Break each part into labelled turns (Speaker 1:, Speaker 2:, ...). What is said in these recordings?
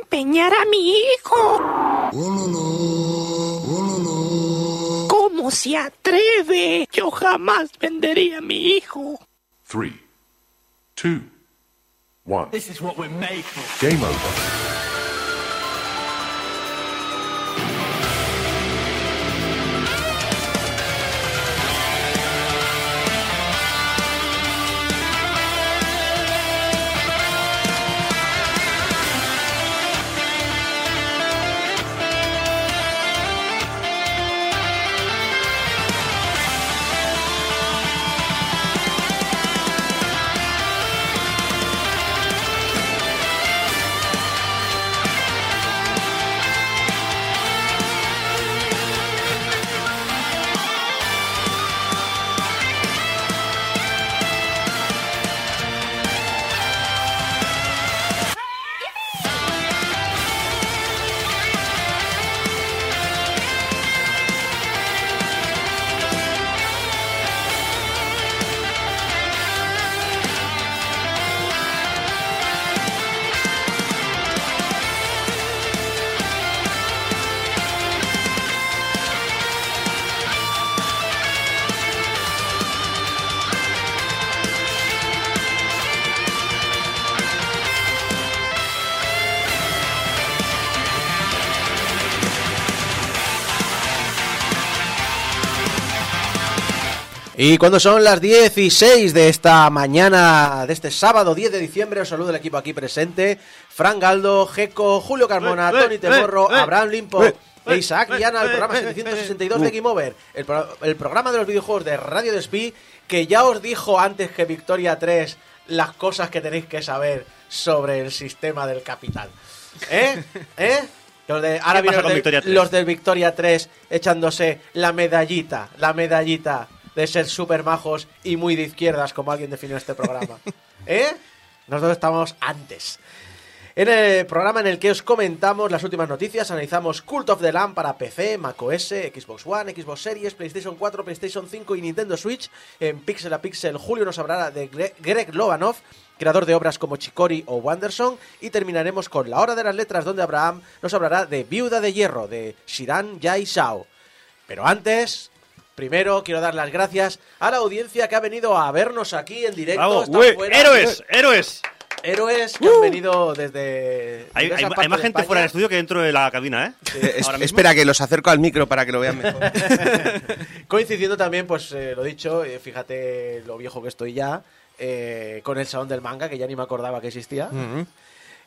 Speaker 1: empeñar a mi hijo. ¿Cómo se atreve? Yo jamás vendería a mi hijo.
Speaker 2: Three, two, one.
Speaker 3: This is what we're made for.
Speaker 2: Game over.
Speaker 4: Y cuando son las 16 de esta mañana, de este sábado 10 de diciembre, os saludo el equipo aquí presente. Fran Galdo, Jeco, Julio Carmona,
Speaker 5: Eh, eh,
Speaker 4: Tony Temorro,
Speaker 5: eh, eh,
Speaker 4: Abraham Limpo e Isaac Viana, el programa
Speaker 5: eh,
Speaker 4: 762
Speaker 5: eh,
Speaker 4: de Game Over, el, pro- el programa de los videojuegos de Radio Despí, que ya os dijo antes que Victoria 3 las cosas que tenéis que saber sobre el sistema del capital. ¿Eh? ¿Eh? Los de, ahora
Speaker 5: ¿Qué pasa
Speaker 4: vienen los,
Speaker 5: con
Speaker 4: de-
Speaker 5: Victoria 3?
Speaker 4: los del Victoria 3 echándose la medallita, la medallita de ser súper majos y muy de izquierdas, como alguien definió este programa. ¿Eh? Nosotros estamos antes. En el programa en el que os comentamos las últimas noticias, analizamos Cult of the Lamb para PC, macOS, Xbox One, Xbox Series, PlayStation 4, PlayStation 5 y Nintendo Switch. En Pixel a Pixel, Julio nos hablará de Gre- Greg Lobanov, creador de obras como Chicory o Wanderson. Y terminaremos con La Hora de las Letras, donde Abraham nos hablará de Viuda de Hierro, de Shiran Yai Shao. Pero antes, primero quiero dar las gracias a la audiencia que ha venido a vernos aquí en directo.
Speaker 5: Ué,
Speaker 4: fuera.
Speaker 5: ¡Héroes! ¡Héroes!
Speaker 4: Héroes que han venido desde.
Speaker 5: Hay, hay- más
Speaker 4: de
Speaker 5: gente fuera del estudio que dentro de la cabina, ¿eh?
Speaker 6: Eh, es- espera, que los acerco al micro para que lo vean mejor.
Speaker 4: Coincidiendo también, pues eh, lo dicho, eh, fíjate lo viejo que estoy ya, eh, con el Salón del Manga, que ya ni me acordaba que existía.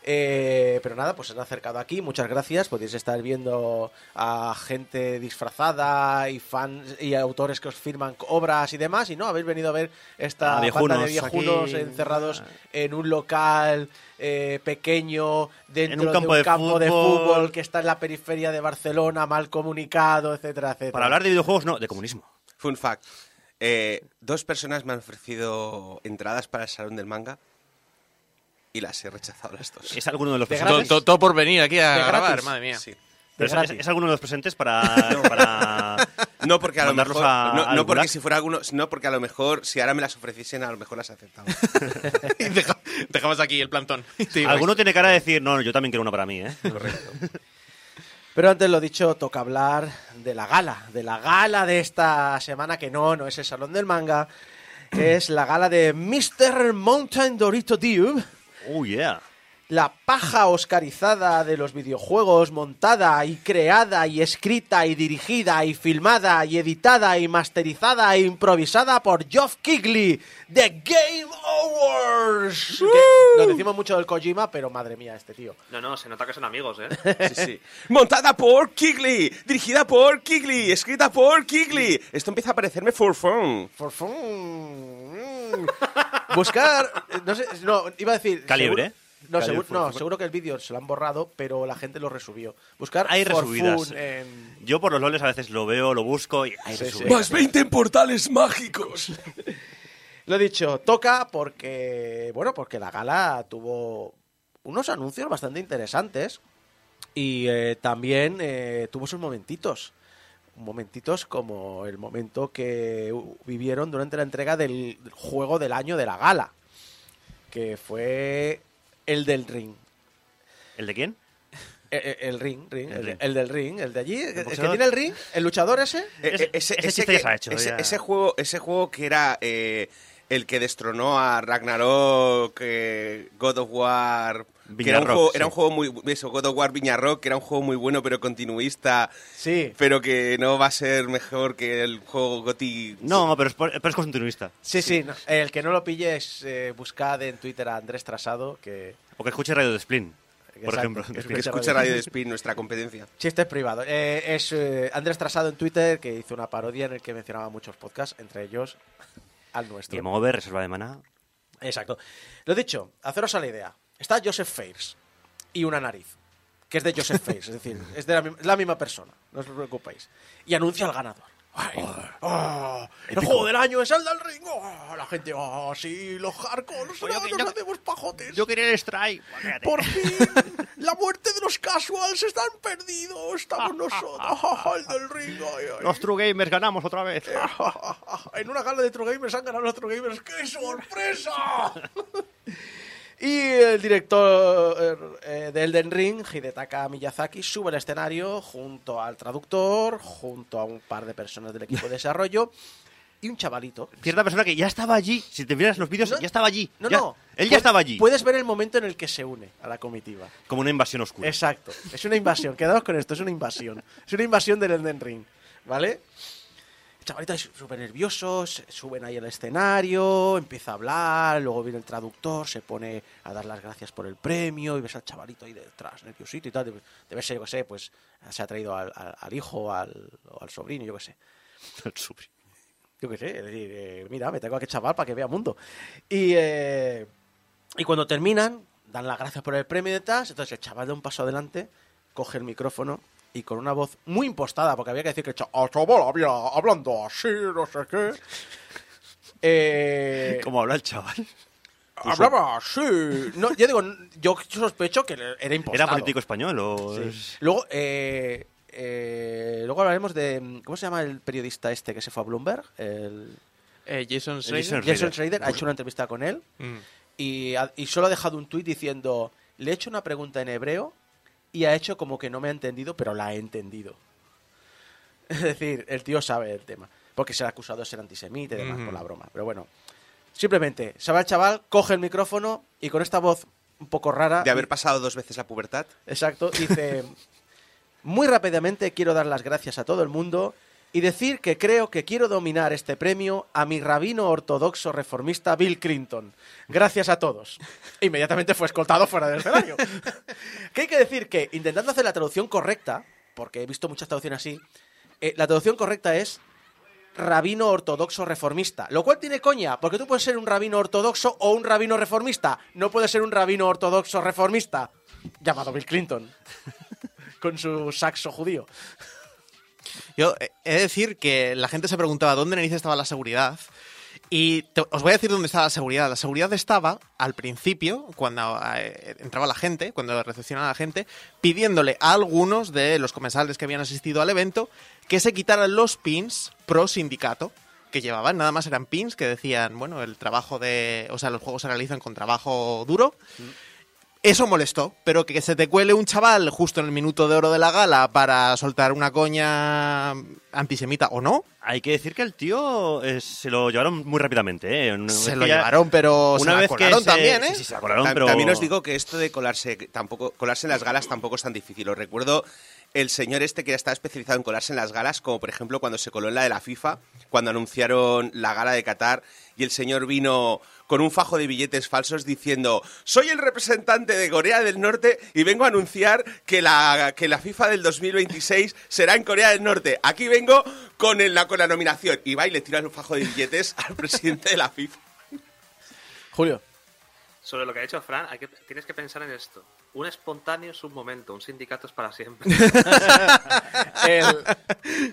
Speaker 4: Eh, pero nada, pues se han acercado aquí, muchas gracias. Podéis estar viendo a gente disfrazada y fans y autores que os firman obras y demás. Y no, habéis venido a ver esta
Speaker 5: Ah,
Speaker 4: banda de
Speaker 5: viejunos
Speaker 4: viejunos
Speaker 5: aquí.
Speaker 4: encerrados en un local eh, pequeño, dentro
Speaker 5: En un campo
Speaker 4: de un
Speaker 5: de
Speaker 4: campo de
Speaker 5: fútbol.
Speaker 4: fútbol que está en la periferia de Barcelona, mal comunicado, etcétera, etcétera.
Speaker 5: Para hablar de videojuegos, no, de comunismo.
Speaker 6: Fun fact. Eh, dos personas me han ofrecido entradas para el Salón del Manga y las he rechazado las dos.
Speaker 5: ¿Es alguno de los presentes?
Speaker 7: Todo, todo por venir aquí a grabar, madre mía.
Speaker 6: Sí.
Speaker 5: Pero es,
Speaker 4: gratis.
Speaker 5: es- es alguno de los presentes para, para
Speaker 6: No porque a lo mejor,
Speaker 5: a-
Speaker 6: no, porque si fuera alguno, no porque a lo mejor si ahora me las ofreciesen a lo mejor las aceptaba.
Speaker 7: Y deja- dejamos aquí el plantón. Sí,
Speaker 5: Alguno tiene cara de decir, no, yo también quiero una para mí, ¿eh?
Speaker 4: Pero antes lo dicho, toca hablar de la gala, de la gala de esta semana, que no, no es el Salón del Manga, es la gala de Mr. Mountain Dorito Dew,
Speaker 5: Oh, yeah.
Speaker 4: la paja oscarizada de los videojuegos, montada y creada y escrita y dirigida y filmada y editada y masterizada e improvisada por Geoff Keighley, de Game Awards. Que Nos decimos mucho del Kojima, pero madre mía, este tío.
Speaker 8: No, no, se nota que son amigos, ¿eh?
Speaker 6: Sí, sí. Montada por Kigley, dirigida por Kigley, escrita por Kigley. Esto empieza a parecerme for fun.
Speaker 4: For fun. Mm. Buscar. No sé, no, iba a decir.
Speaker 5: Calibre.
Speaker 4: seguro- no,
Speaker 5: Calibre
Speaker 4: seguro,
Speaker 5: for
Speaker 4: no,
Speaker 5: fun.
Speaker 4: seguro que el vídeo se lo han borrado, pero la gente lo resubió. Buscar.
Speaker 5: Hay
Speaker 4: for
Speaker 5: resubidas.
Speaker 4: fun en-
Speaker 5: Yo por los loles a veces lo veo, lo busco y hay
Speaker 4: Sí,
Speaker 5: resubidas.
Speaker 4: sí.
Speaker 6: 20 en portales mágicos.
Speaker 4: Lo he dicho, toca porque. Bueno, porque la gala tuvo unos anuncios bastante interesantes. Y eh, también eh, tuvo sus momentitos. Momentitos como el momento que vivieron durante la entrega del juego del año de la gala. Que fue el del ring.
Speaker 5: ¿El de quién?
Speaker 4: El, el- el ring, ring,
Speaker 5: El
Speaker 4: el,
Speaker 5: ring.
Speaker 4: el del ring, el de allí, el, que tiene el ring, el luchador ese.
Speaker 5: Ese-
Speaker 6: eh, ese,
Speaker 5: ese
Speaker 6: ese
Speaker 5: chiste ya
Speaker 6: que-
Speaker 5: se ha hecho,
Speaker 6: ese-
Speaker 5: ya.
Speaker 6: ese juego, ese juego que era eh, el que destronó a Ragnarok, eh, God of War. Que era un, juego,
Speaker 5: sí.
Speaker 6: era un juego muy. Eso, God of War Viñarrock, que era un juego muy bueno, pero continuista.
Speaker 4: Sí,
Speaker 6: Pero que no va a ser mejor que el juego Goti.
Speaker 5: No, pero es, pero es continuista.
Speaker 4: sí, sí. no, el que no lo pille es eh, buscad en Twitter a Andrés Trasado, que
Speaker 5: O que escuche Radio de Splin, por
Speaker 4: Exacto,
Speaker 5: ejemplo.
Speaker 4: que
Speaker 6: Que
Speaker 4: escucha
Speaker 6: Radio de Spin, nuestra competencia.
Speaker 4: Chistes privados. Eh, es eh, Andrés Trasado en Twitter que hizo una parodia en el que mencionaba muchos podcasts, entre ellos al nuestro.
Speaker 5: Game Over, Reserva de Maná.
Speaker 4: Exacto. Lo dicho, haceros a la idea. Está Joseph Fares y una nariz, que es de Joseph Fares, es decir, es de la, la misma persona, no os preocupéis. Y anuncia al ganador. Ay, ah, el juego del año es el del ring. ah, la gente, ah, sí, los hardcore,
Speaker 5: Pues
Speaker 4: nos
Speaker 5: yo-
Speaker 4: hacemos pajotes.
Speaker 5: Yo quería el strike.
Speaker 4: Por fin, la muerte de los casuals están perdidos. Estamos nosotros. El del ring. ay, ay.
Speaker 5: Los True Gamers ganamos otra vez.
Speaker 4: En una gala de True Gamers han ganado los True Gamers. ¡Qué sorpresa! y el director eh, de Elden Ring, Hidetaka Miyazaki, sube al escenario junto al traductor, junto a un par de personas del equipo de desarrollo y un chavalito.
Speaker 5: Cierta persona que ya estaba allí. Si te miras los vídeos,
Speaker 4: No,
Speaker 5: ya estaba allí.
Speaker 4: No,
Speaker 5: Ya-
Speaker 4: no.
Speaker 5: Él ya estaba allí.
Speaker 4: Puedes ver el momento en el que se une a la comitiva.
Speaker 5: Como una invasión oscura.
Speaker 4: Exacto. Es una invasión. Quedaos con esto. Es una invasión. Es una invasión del Elden Ring. ¿Vale? El chavalito es súper nervioso. se- Suben ahí al escenario. Empieza a hablar. Luego viene el traductor. Se pone a dar las gracias por el premio. Y ves al chavalito ahí detrás, nerviosito y tal. Debe, debe ser, yo qué sé, pues se ha traído al, al- al hijo al, o al sobrino, yo qué sé. Yo qué sé, es decir, eh, mira, me tengo a que chaval para que vea mundo. Y, eh, y cuando terminan, dan las gracias por el premio y detrás, entonces el chaval da un paso adelante, coge el micrófono y con una voz muy impostada, porque había que decir que el ah, chaval había hablando así, no sé qué. Eh,
Speaker 5: ¿Cómo habla el chaval?
Speaker 4: hablaba así. No, yo digo, yo sospecho que era impostado.
Speaker 5: ¿Era político español o...?
Speaker 4: Sí.
Speaker 5: es-
Speaker 4: Luego, eh, eh, luego hablaremos de. ¿Cómo se llama el periodista este que se fue a Bloomberg? El,
Speaker 7: Eh, Jason. Schrader.
Speaker 4: Jason Schrader ha hecho una entrevista con él
Speaker 7: Mm.
Speaker 4: y, ha- y solo ha dejado un tuit diciendo: Le he hecho una pregunta en hebreo y ha hecho como que no me ha entendido, pero la he entendido. Es decir, el tío sabe el tema. Porque se le ha acusado de ser antisemita y demás por la broma. Pero bueno, simplemente se va el chaval, coge el micrófono y con esta voz un poco rara.
Speaker 6: De haber pasado dos veces la pubertad.
Speaker 4: Exacto, dice, muy rápidamente quiero dar las gracias a todo el mundo y decir que creo que quiero dominar este premio a mi rabino ortodoxo reformista Bill Clinton. Gracias a todos. Inmediatamente fue escoltado fuera del escenario. que hay que decir que, intentando hacer la traducción correcta, porque he visto muchas traducciones así, eh, la traducción correcta es rabino ortodoxo reformista. Lo cual tiene coña, porque tú puedes ser un rabino ortodoxo o un rabino reformista. No puedes ser un rabino ortodoxo reformista llamado Bill Clinton. Con su saxo judío.
Speaker 7: Yo eh, he de decir que la gente se preguntaba dónde narices estaba la seguridad. Y te- os voy a decir dónde estaba la seguridad. La seguridad estaba al principio, cuando eh, entraba la gente, cuando recepcionaba la gente, pidiéndole a algunos de los comensales que habían asistido al evento que se quitaran los pins pro sindicato que llevaban. Nada más eran pins que decían, bueno, el trabajo de. O sea, los juegos se realizan con trabajo duro. Eso molestó, pero que se te cuele un chaval justo en el minuto de oro de la gala para soltar una coña antisemita o no,
Speaker 5: Hay que decir que el tío eh, se lo llevaron muy rápidamente, ¿eh?
Speaker 7: Se lo
Speaker 5: ya-
Speaker 7: llevaron, pero se
Speaker 5: Una
Speaker 7: la
Speaker 5: vez que se-
Speaker 7: también, ¿eh?
Speaker 5: Sí, sí, se la colaron,
Speaker 6: Ta-
Speaker 5: pero...
Speaker 6: También os digo que esto de colarse, tampoco, colarse en las galas tampoco es tan difícil. Os recuerdo el señor este que está especializado en colarse en las galas, como por ejemplo cuando se coló en la de la FIFA, cuando anunciaron la gala de Qatar, y el señor vino con un fajo de billetes falsos diciendo soy el representante de Corea del Norte y vengo a anunciar que la, que la FIFA del 2026 será en Corea del Norte. Aquí vengo con, el- la, con la nominación. Y va y le tira un fajo de billetes al presidente de la FIFA.
Speaker 4: Julio.
Speaker 8: Sobre lo que ha dicho Fran, hay que, tienes que pensar en esto. Un espontáneo es un momento, un sindicato es para siempre.
Speaker 4: El,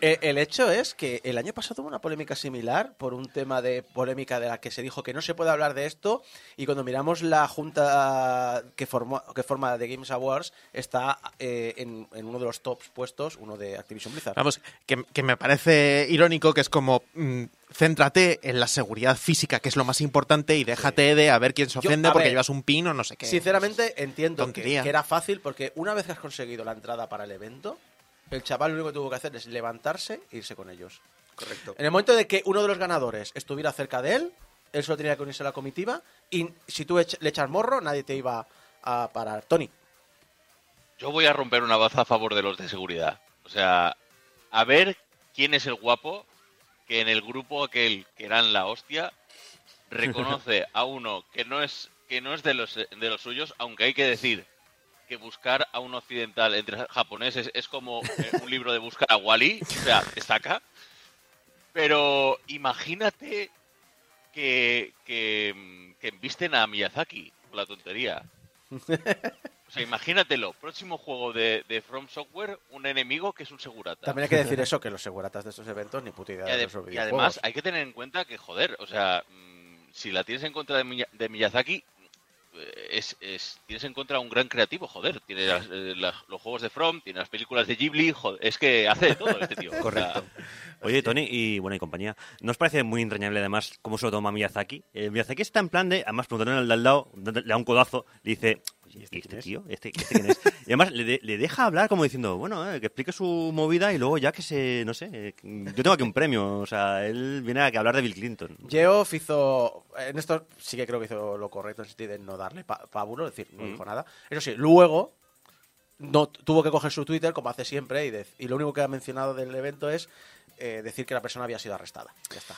Speaker 4: eh, el hecho es que el año pasado hubo una polémica similar por un tema de polémica de la que se dijo que no se puede hablar de esto y cuando miramos la junta que, formó, que forma The Games Awards está eh, en, en uno de los tops puestos, uno de Activision Blizzard.
Speaker 7: Vamos, que, que me parece irónico que es como mm, céntrate en la seguridad física, que es lo más importante, y déjate de a ver quién se ofende porque
Speaker 4: ver,
Speaker 7: llevas un pin o no sé qué.
Speaker 4: Sinceramente, entiendo que,
Speaker 7: Tontería.
Speaker 4: que era fácil porque una vez que has conseguido la entrada para el evento, el chaval lo único que tuvo que hacer es levantarse e irse con ellos.
Speaker 6: Correcto.
Speaker 4: En el momento de que uno de los ganadores estuviera cerca de él, él solo tenía que unirse a la comitiva y si tú le echas morro, nadie te iba a parar. Tony,
Speaker 3: Yo voy a romper una baza a favor de los de seguridad. O sea, a ver quién es el guapo que en el grupo aquel que eran la hostia reconoce a uno que no es que no es de los de los suyos, aunque hay que decir que buscar a un occidental entre japoneses es como eh, un libro de buscar a Wally, o sea, destaca. Pero imagínate que, que, que embisten a Miyazaki la tontería. O sea, imagínatelo, próximo juego de, de From Software, un enemigo que es un segurata.
Speaker 4: también hay que decir eso, que los seguratas de estos eventos ni puta idea
Speaker 3: Y,
Speaker 4: de esos
Speaker 3: y además hay que tener en cuenta que, joder, o sea, mm, si la tienes en contra de, Miya- de Miyazaki, eh, es, es- tienes en contra a un gran creativo, joder. Tiene las- eh, las- los juegos de From, tiene las películas de Ghibli, joder, es que hace de todo este tío. Correcto.
Speaker 5: Oye, Tony, y bueno, y compañía, ¿no os parece muy entrañable además cómo se lo toma Miyazaki? Eh, Miyazaki está en plan de, además preguntándole al de al lado, le da un codazo, le dice, ¿y este tío? ¿Este, este quién es? Y además le, de- le deja hablar como diciendo, bueno, eh, que explique su movida y luego ya que se, no sé, eh, yo tengo aquí un premio, o sea, él viene a que hablar de Bill Clinton.
Speaker 4: Geoff hizo. En esto sí que creo que hizo lo correcto en el sentido de no darle pábulo, es decir, no
Speaker 5: Mm.
Speaker 4: dijo nada. Eso sí, luego no tuvo que coger su Twitter, como hace siempre, y lo único que ha mencionado del evento es eh, decir que la persona había sido arrestada. Ya está.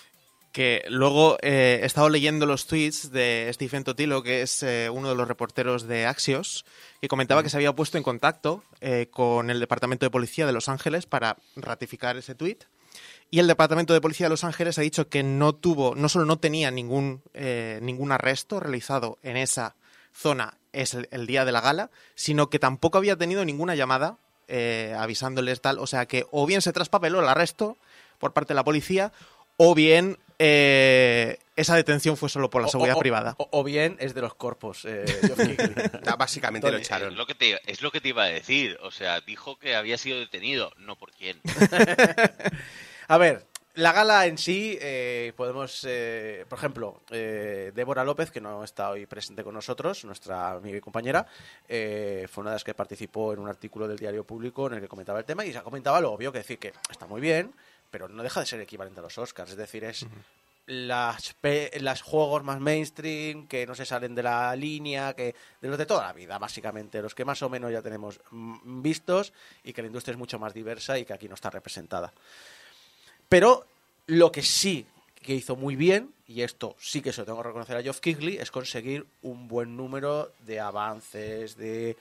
Speaker 7: Que luego eh, he estado leyendo los tweets de Stephen Totilo, que es eh, uno de los reporteros de Axios, que comentaba que se había puesto en contacto eh, con el Departamento de Policía de Los Ángeles para ratificar ese tweet. Y el Departamento de Policía de Los Ángeles ha dicho que no tuvo, no solo no tenía ningún, ningún arresto realizado en esa zona es el, el día de la gala, sino que tampoco había tenido ninguna llamada avisándoles tal. O sea que o bien se traspapeló el arresto por parte de la policía, o bien eh, esa detención fue solo por la seguridad
Speaker 4: o- o-
Speaker 7: privada.
Speaker 4: O, o bien es de los corpos. Eh.
Speaker 6: Ah, Básicamente lo echaron.
Speaker 3: Es lo, que te, es lo que te iba a decir. O sea, dijo que había sido detenido, no por quién.
Speaker 4: A ver, la gala en sí, eh, podemos, eh, por ejemplo, eh, Débora López, que no está hoy presente con nosotros, nuestra amiga y compañera, eh, fue una de las que participó en un artículo del diario público en el que comentaba el tema y se comentaba lo obvio, que decir que está muy bien, pero no deja de ser equivalente a los Oscars, es decir, es las, pe- las juegos más mainstream, que no se salen de la línea, que de los de toda la vida, básicamente, los que más o menos ya tenemos vistos y que la industria es mucho más diversa y que aquí no está representada. Pero lo que sí que hizo muy bien, y esto sí que se lo tengo que reconocer a Geoff Keighley, es conseguir un buen número de avances, de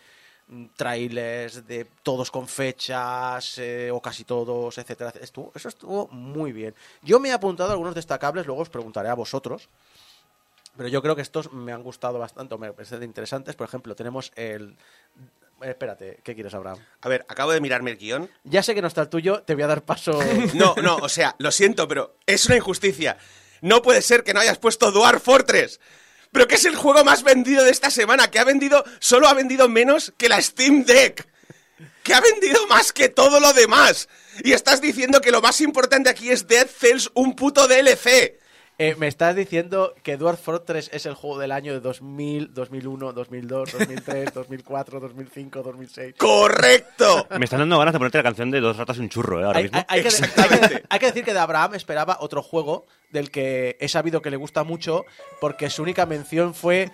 Speaker 4: trailers, de todos con fechas, eh, o casi todos, etcétera. Estuvo, eso estuvo muy bien. Yo me he apuntado a algunos destacables, luego os preguntaré a vosotros. Pero yo creo que estos me han gustado bastante, o me parecen interesantes. Por ejemplo, tenemos el... eh, espérate, ¿qué quieres, Abraham?
Speaker 6: A ver, acabo de mirarme el guion.
Speaker 4: Ya sé que no está el tuyo, te voy a dar paso...
Speaker 6: No, no, o sea, lo siento, pero es una injusticia. No puede ser que no hayas puesto Dwarf Fortress. Pero que es el juego más vendido de esta semana, que ha vendido, solo ha vendido menos que la Steam Deck. Que ha vendido más que todo lo demás. Y estás diciendo que lo más importante aquí es Dead Cells, un puto DLC.
Speaker 4: Eh, me estás diciendo que Dwarf Fortress es el juego del año de 2000, 2001, 2002, 2003, 2004, 2005, 2006.
Speaker 6: ¡Correcto!
Speaker 5: Me están dando ganas de ponerte la canción de Dos ratas y un churro, ¿eh? Ahora
Speaker 4: Hay,
Speaker 5: mismo.
Speaker 4: hay- hay que, hay que- hay que decir que de Abraham esperaba otro juego del que he sabido que le gusta mucho porque su única mención fue...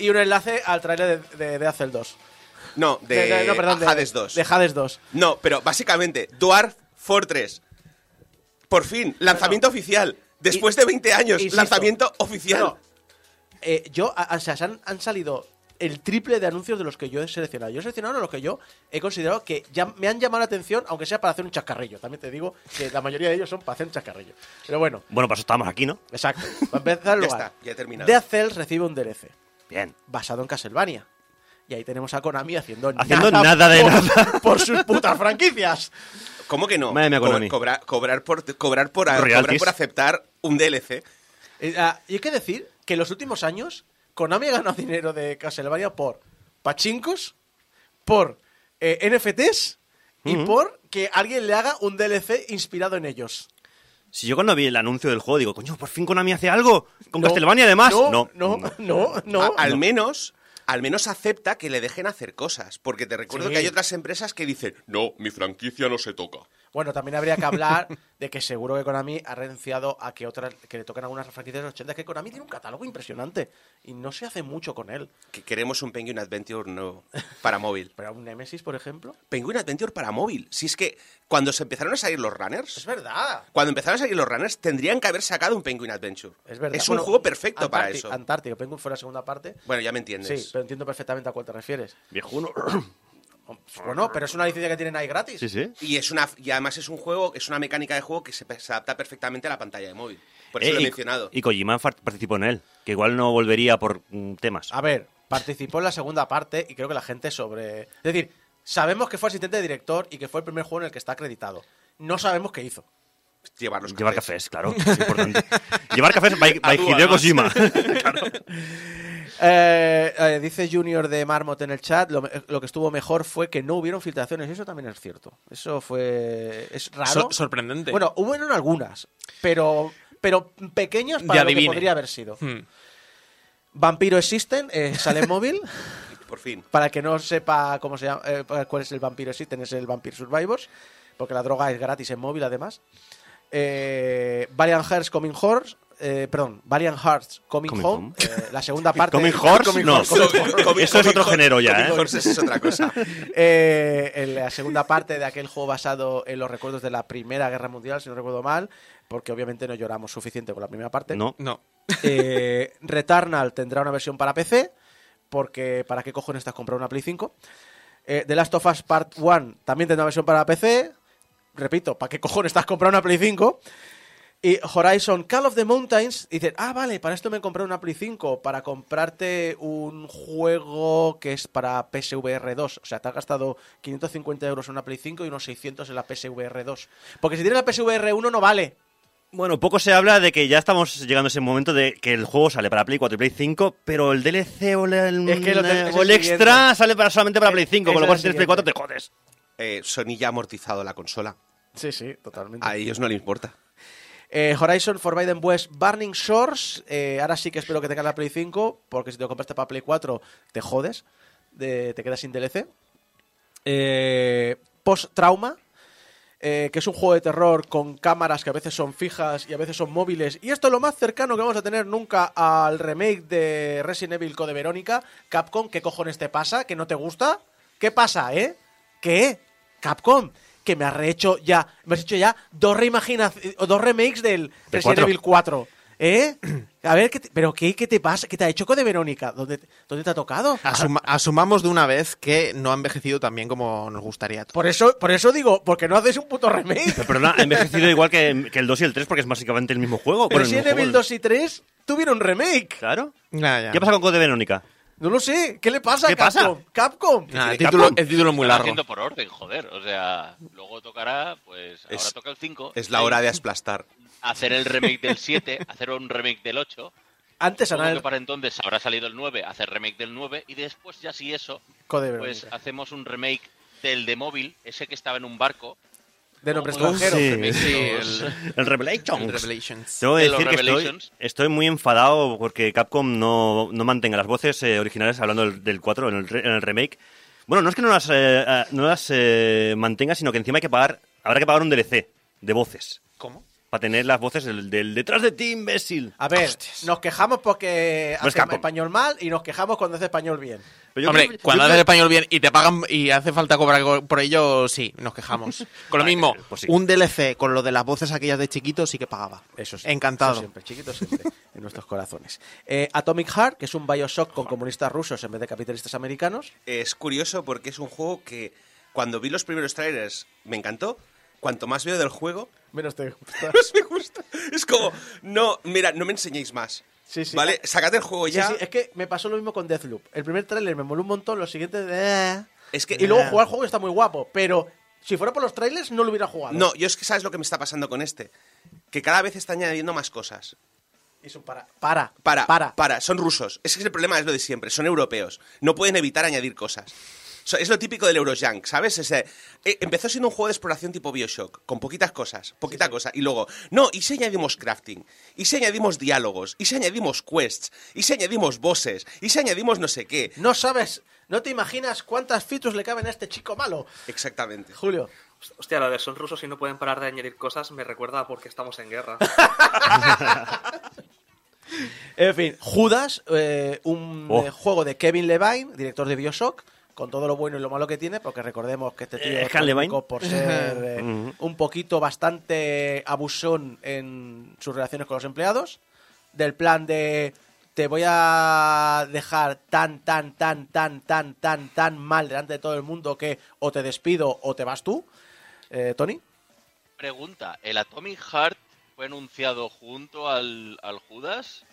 Speaker 4: Y un enlace al trailer de, de, de Acel 2.
Speaker 6: No, de,
Speaker 4: no, perdón, de-
Speaker 6: Hades 2.
Speaker 4: De Hades 2.
Speaker 6: No, pero básicamente, Dwarf Fortress. Por fin, lanzamiento oficial. Después de 20 años,
Speaker 4: insisto,
Speaker 6: lanzamiento oficial.
Speaker 4: Eh, yo, a- o sea, se han, han salido el triple de anuncios de los que yo he seleccionado. Yo he seleccionado los que yo he considerado que ya me han llamado la atención, aunque sea para hacer un chascarrillo. También te digo que la mayoría de ellos son para hacer un chascarrillo. Pero bueno,
Speaker 5: Bueno, pues estamos aquí, ¿no?
Speaker 4: exacto. Para empezar,
Speaker 6: Ya
Speaker 4: lugar,
Speaker 6: está, ya he terminado.
Speaker 4: Death Cells recibe un DLC
Speaker 5: Bien.
Speaker 4: basado en Castlevania. Y ahí tenemos a Konami haciendo,
Speaker 5: Haciendo nada de
Speaker 4: por,
Speaker 5: nada.
Speaker 4: por sus putas franquicias.
Speaker 6: ¿Cómo que no?
Speaker 5: Madre mía,
Speaker 6: Co-
Speaker 5: Konami.
Speaker 6: cobrar, cobrar, por, cobrar, por, cobrar por aceptar un DLC.
Speaker 4: Eh, ah, y hay que decir que en los últimos años Konami ha ganado dinero de Castlevania por pachincos, por eh, NFTs y por que alguien le haga un DLC inspirado en ellos.
Speaker 5: Si yo cuando vi el anuncio del juego digo, coño, por fin Konami hace algo. Con
Speaker 4: No,
Speaker 5: Castlevania además.
Speaker 4: No,
Speaker 5: No,
Speaker 4: no, no, no.
Speaker 6: A- al menos al menos acepta que le dejen hacer cosas porque te recuerdo
Speaker 4: Sí.
Speaker 6: que hay otras empresas que dicen no mi franquicia no se toca
Speaker 4: Bueno, también habría que hablar de que seguro que Konami ha renunciado a que otras que le toquen algunas franquicias de los 80. Es que Konami tiene un catálogo impresionante y no se hace mucho con él.
Speaker 6: que queremos un Penguin Adventure no para móvil
Speaker 4: Pero un Nemesis, por ejemplo,
Speaker 6: Penguin Adventure para móvil si es que cuando se empezaron a salir los
Speaker 4: es
Speaker 6: runners
Speaker 4: verdad.
Speaker 6: cuando empezaron a salir los runners tendrían que haber sacado un Penguin Adventure
Speaker 4: Es verdad.
Speaker 6: un
Speaker 4: Bueno,
Speaker 6: juego perfecto para eso
Speaker 4: Antártico, Penguin fue la segunda parte.
Speaker 6: bueno ya me entiendes
Speaker 4: Sí, pero entiendo perfectamente a cuál te refieres.
Speaker 5: Viejuno.
Speaker 4: Bueno, pero es una licencia que tienen ahí gratis.
Speaker 5: Sí, sí.
Speaker 6: y es una y además es un juego es una mecánica de juego que se, se adapta perfectamente a la pantalla de móvil por eso
Speaker 5: Eh,
Speaker 6: lo he
Speaker 5: y-
Speaker 6: mencionado
Speaker 5: Y Kojima participó en él. Que igual no volvería por mm, temas.
Speaker 4: A ver, participó en la segunda parte y creo que la gente sobre... Es decir, sabemos que fue asistente de director y que fue el primer juego en el que está acreditado. No sabemos qué hizo.
Speaker 6: Llevar los
Speaker 5: Llevar
Speaker 6: cafés.
Speaker 5: cafés, claro. Es importante. Llevar cafés by, by. Hideo Kojima.
Speaker 4: Eh, eh, dice Junior de Marmot en el chat, lo, lo que estuvo mejor fue que no hubieron filtraciones. Eso también es cierto. Eso fue... Es raro.
Speaker 7: So- sorprendente.
Speaker 4: Bueno, hubo en algunas, pero, pero pequeños para lo que podría haber sido.
Speaker 7: Hmm.
Speaker 4: Vampiro Existen, eh, sale en móvil.
Speaker 6: por fin
Speaker 4: Para el que no sepa cómo se llama, eh, cuál es el Vampiro Existen, es el Vampire Survivors, porque la droga es gratis en móvil además. Eh, Valiant Hearts Coming Horse, eh, perdón, Valiant Hearts Coming,
Speaker 5: Coming
Speaker 4: Home,
Speaker 5: Home.
Speaker 4: eh, la segunda parte.
Speaker 5: Coming Horse,
Speaker 4: Coming
Speaker 5: no.
Speaker 4: Horse, Coming.
Speaker 5: Eso es otro género ya, ¿eh?
Speaker 6: Horses es otra cosa
Speaker 4: Eh, en la segunda parte de aquel juego basado en los recuerdos de la Primera Guerra Mundial, si no recuerdo mal, porque obviamente no lloramos suficiente con la primera parte.
Speaker 5: No.
Speaker 7: No.
Speaker 4: Eh, Returnal tendrá una versión para PC, porque ¿para qué cojones estás comprando una Play 5? Eh, The Last of Us Part 1 también tendrá versión para PC. Repito, ¿para qué cojones estás comprando una Play 5? Y Horizon Call of the Mountains, dices, ah, vale, para esto me he comprado una Play 5, para comprarte un juego que es para PSVR 2. O sea, te has gastado 550 euros en una Play 5 y unos 600 en la PSVR 2. Porque si tienes la PSVR 1 no vale.
Speaker 5: Bueno, poco se habla de que ya estamos llegando a ese momento de que el juego sale para Play 4 y Play 5, pero el DLC o el,
Speaker 4: Es que
Speaker 5: o
Speaker 4: el
Speaker 5: extra sale para, solamente para Play 5,
Speaker 4: ese
Speaker 5: con lo cual si tienes Play 4 te jodes.
Speaker 6: Eh, Sony ya ha amortizado la consola
Speaker 4: Sí, sí, totalmente.
Speaker 6: a ellos no les importa
Speaker 4: Eh, Horizon Forbidden West Burning Shores. eh, ahora sí que espero que tengas la Play 5, porque si te lo compraste para Play 4, te jodes. de- te quedas sin DLC. Eh, Post Trauma. eh, que es un juego de terror con cámaras que a veces son fijas y a veces son móviles. Y esto es lo más cercano que vamos a tener nunca al remake de Resident Evil Code Verónica. Capcom, ¿qué cojones te pasa? ¿Que no te gusta? ¿Qué pasa, eh? ¿Qué? Capcom, que me has rehecho ya, me has hecho ya dos reimaginaciones, dos remakes del Resident
Speaker 5: cuatro.
Speaker 4: Evil 4. ¿Eh? A ver, ¿qué te- ¿pero qué, qué te pasa? ¿Qué te ha hecho Code Verónica? ¿Dónde, ¿Dónde te ha tocado?
Speaker 7: Asuma- asumamos de una vez que no ha envejecido tan bien como nos gustaría.
Speaker 4: Por eso, por eso digo, porque no haces un puto remake.
Speaker 5: Pero perdona, ha envejecido igual que, que el 2 y el 3 porque es básicamente el mismo juego. Bueno, el
Speaker 4: Resident
Speaker 5: mismo
Speaker 4: Evil
Speaker 5: juego.
Speaker 4: 2 y 3 tuvieron remake.
Speaker 5: Claro.
Speaker 7: Ya, ya.
Speaker 5: ¿Qué pasa con Code Verónica?
Speaker 4: No lo sé. ¿Qué le pasa
Speaker 5: ¿Qué
Speaker 4: a Capcom? Capcom.
Speaker 7: Nah, el, título,
Speaker 6: Capcom?
Speaker 7: el título es muy largo.
Speaker 3: haciendo por orden, joder. O sea, luego tocará, pues ahora
Speaker 6: Es-
Speaker 3: toca el 5.
Speaker 6: Es la hora de aplastar.
Speaker 3: Hacer el remake del 7, hacer un remake del 8.
Speaker 4: Antes
Speaker 3: Supongo que para entonces habrá salido el 9, hacer remake del 9. Y después, ya si eso,
Speaker 4: Code
Speaker 3: pues hacemos un remake del de móvil, ese que estaba en un barco.
Speaker 4: De nombre extranjero.
Speaker 5: sí.
Speaker 7: el,
Speaker 5: El Revelations.
Speaker 7: el Revelations.
Speaker 5: Tengo que decir que estoy, muy enfadado porque Capcom no, no mantenga las voces eh, originales hablando del, del 4 en el, re- en el remake. Bueno, no es que no las, eh, eh, no las eh, mantenga, sino que encima hay que pagar, habrá que pagar un DLC de voces.
Speaker 7: ¿Cómo?
Speaker 5: Para tener las voces del, del detrás de ti, imbécil.
Speaker 4: A ver, nos quejamos porque
Speaker 5: No
Speaker 4: hace español mal y nos quejamos cuando hace español bien.
Speaker 5: Pero yo
Speaker 7: Hombre,
Speaker 5: creo-
Speaker 7: cuando
Speaker 5: yo
Speaker 7: haces
Speaker 5: creo-
Speaker 7: español bien y te pagan y hace falta cobrar co- por ello, sí, nos quejamos. Con lo mismo,
Speaker 5: pues sí.
Speaker 7: un DLC con lo de las voces aquellas de chiquito sí que pagaba.
Speaker 4: Eso sí.
Speaker 7: Encantado.
Speaker 4: Eso siempre, chiquito siempre, en nuestros corazones. Eh, Atomic Heart, que es un Bioshock con comunistas rusos en vez de capitalistas americanos.
Speaker 6: Es curioso porque es un juego que cuando vi los primeros trailers me encantó. Cuanto más veo del juego,
Speaker 4: Menos te gusta.
Speaker 6: más me gusta. Es como, no, mira, no me enseñéis más.
Speaker 4: Sí, sí.
Speaker 6: ¿Vale? Sacad el juego
Speaker 4: Sí,
Speaker 6: ya.
Speaker 4: sí, es que me pasó lo mismo con Deathloop. El primer tráiler me moló un montón, los siguientes... eh.
Speaker 6: Es que-
Speaker 4: y luego jugar el juego está muy guapo, pero si fuera por los trailers no lo hubiera jugado.
Speaker 6: No, yo es que sabes lo que me está pasando con este. Que cada vez está añadiendo más cosas.
Speaker 4: Es un para. Para.
Speaker 6: Para,
Speaker 4: Para.
Speaker 6: para, son rusos. Ese es el problema, es lo de siempre, son europeos. No pueden evitar añadir cosas. So- Es lo típico del Eurojunk, ¿sabes? Ese, eh, empezó siendo un juego de exploración tipo Bioshock, con poquitas cosas, poquita cosa. Y luego, no, y si añadimos crafting, y si añadimos diálogos, y si añadimos quests, y si añadimos bosses, y si añadimos no sé qué.
Speaker 4: No sabes, no te imaginas cuántas features le caben a este chico malo.
Speaker 6: Exactamente.
Speaker 4: Julio.
Speaker 8: Hostia, lo de son rusos y no pueden parar de añadir cosas me recuerda a porque estamos en guerra.
Speaker 4: En fin, Judas, eh, un
Speaker 5: Oh.
Speaker 4: eh, juego de Kevin Levine, director de Bioshock, con todo lo bueno y lo malo que tiene, porque recordemos que este tío
Speaker 5: Eh,
Speaker 4: es por ser eh, un poquito bastante abusón en sus relaciones con los empleados, del plan de te voy a dejar tan, tan, tan, tan, tan, tan, tan mal delante de todo el mundo que o te despido o te vas tú. Eh, Tony.
Speaker 3: Pregunta, ¿el Atomic Heart fue anunciado junto al, al Judas?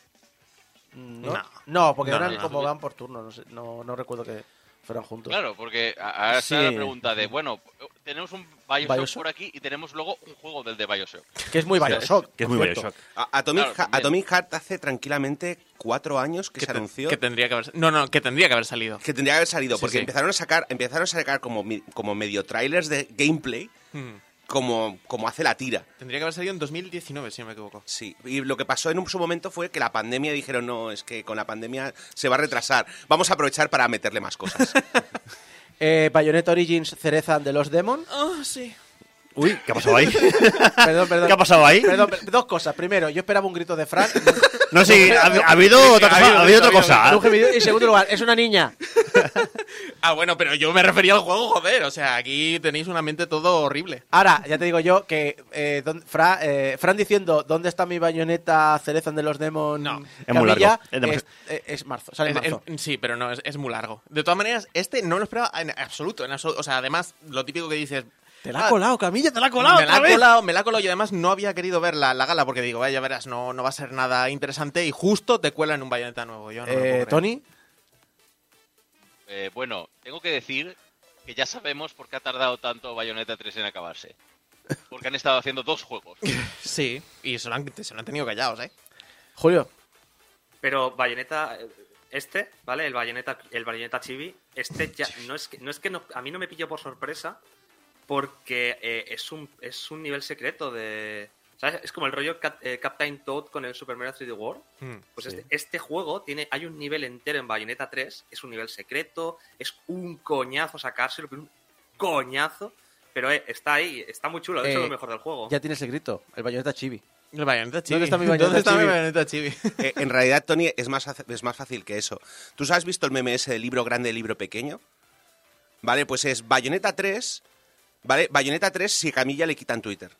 Speaker 4: No,
Speaker 7: No.
Speaker 4: no porque
Speaker 7: No,
Speaker 4: eran
Speaker 7: no, no.
Speaker 4: como van por turno, no, sé, no, no recuerdo que fueran juntos.
Speaker 3: Claro, porque ahora está
Speaker 5: Sí.
Speaker 3: la pregunta de, bueno, tenemos un Bioshock,
Speaker 4: Bioshock.
Speaker 3: por aquí y tenemos luego un juego del de Bioshock.
Speaker 4: Que es muy Bioshock.
Speaker 5: Que es muy
Speaker 4: cierto.
Speaker 5: Bioshock.
Speaker 6: A- Atomic,
Speaker 3: Claro.
Speaker 6: Atomic Heart hace tranquilamente cuatro años que, se anunció.
Speaker 7: que tendría que haber no no que tendría que haber salido
Speaker 6: que tendría que haber salido,
Speaker 7: Sí,
Speaker 6: porque
Speaker 7: sí.
Speaker 6: empezaron a sacar, empezaron a sacar como, como medio trailers de gameplay,
Speaker 7: Hmm.
Speaker 6: Como, como hace la tira.
Speaker 7: tendría que haber salido en 2019 si no me equivoco
Speaker 6: Sí, y lo que pasó en un su momento fue que la pandemia dijeron, no, es que con la pandemia se va a retrasar, vamos a aprovechar para meterle más cosas.
Speaker 4: Eh, Bayonetta Origins Cereza de los Demon.
Speaker 7: ah sí
Speaker 5: Uy, ¿qué ha pasado ahí?
Speaker 4: Perdón, perdón.
Speaker 5: ¿Qué ha pasado ahí?
Speaker 4: Perdón, per- dos cosas. Primero, yo esperaba un grito de Frank.
Speaker 5: No, sí, ha, ha habido otra cosa. Ha habido otra cosa.
Speaker 4: Un gemido. Y en segundo lugar, es una niña.
Speaker 7: ah bueno pero yo me refería al juego joder o sea aquí tenéis una mente todo horrible
Speaker 4: Ahora, ya te digo yo que eh, don- Fra- eh, Fran diciendo ¿Dónde está mi bayoneta Cereza de los Demon?
Speaker 7: No.
Speaker 5: Es muy
Speaker 4: Camilla?
Speaker 5: largo. Es demasiado-
Speaker 4: Es, eh, es marzo. Sale en
Speaker 7: Es-
Speaker 4: marzo.
Speaker 7: es- sí, pero no, es, es muy largo. De todas maneras, este no lo esperaba en absoluto, en absoluto. O sea, además, lo típico que dices...
Speaker 4: Te la ha
Speaker 7: "Ah,
Speaker 4: colado, Camilla, te la ha colado.
Speaker 7: me la ha
Speaker 4: vez".
Speaker 7: colado, me la ha colado y además no había querido ver la, la gala porque digo, vaya, ya verás, no, no va a ser nada interesante y justo te cuelan un bayoneta nuevo. Yo no
Speaker 4: Eh. Tony.
Speaker 3: Eh, bueno, tengo que decir que ya sabemos por qué ha tardado tanto Bayonetta 3 en acabarse. Porque han estado haciendo dos juegos.
Speaker 7: Sí, y se lo, han, se lo han tenido callados, ¿eh?
Speaker 4: Julio.
Speaker 8: Pero Bayonetta, eh, este, ¿vale? El Bayonetta, el Bayonetta Chibi, este ya no es que, no es que no- a mí no me pilló por sorpresa porque eh, es un es un nivel secreto de ¿sabes? Es como el rollo Cap- eh, Captain Toad con el Super Mario 3D World.
Speaker 7: Hmm,
Speaker 8: Pues
Speaker 7: sí.
Speaker 8: este, este juego tiene hay un nivel entero en Bayonetta 3, es un nivel secreto, es un coñazo sacárselo, pero un coñazo, pero eh, está ahí, está muy chulo, de hecho es lo mejor del juego.
Speaker 4: Ya tienes el grito. El bayoneta chibi.
Speaker 7: El bayoneta chibi.
Speaker 4: ¿Dónde está mi bayoneta
Speaker 7: ¿Dónde está mi
Speaker 4: chibi?
Speaker 7: bayoneta chibi?
Speaker 6: Eh, en realidad, Tony, es más, es más fácil que eso. ¿Tú has visto el meme ese de libro grande, libro pequeño? Vale, pues es Bayonetta 3, ¿vale? Bayonetta 3 si a Camilla le quitan Twitter.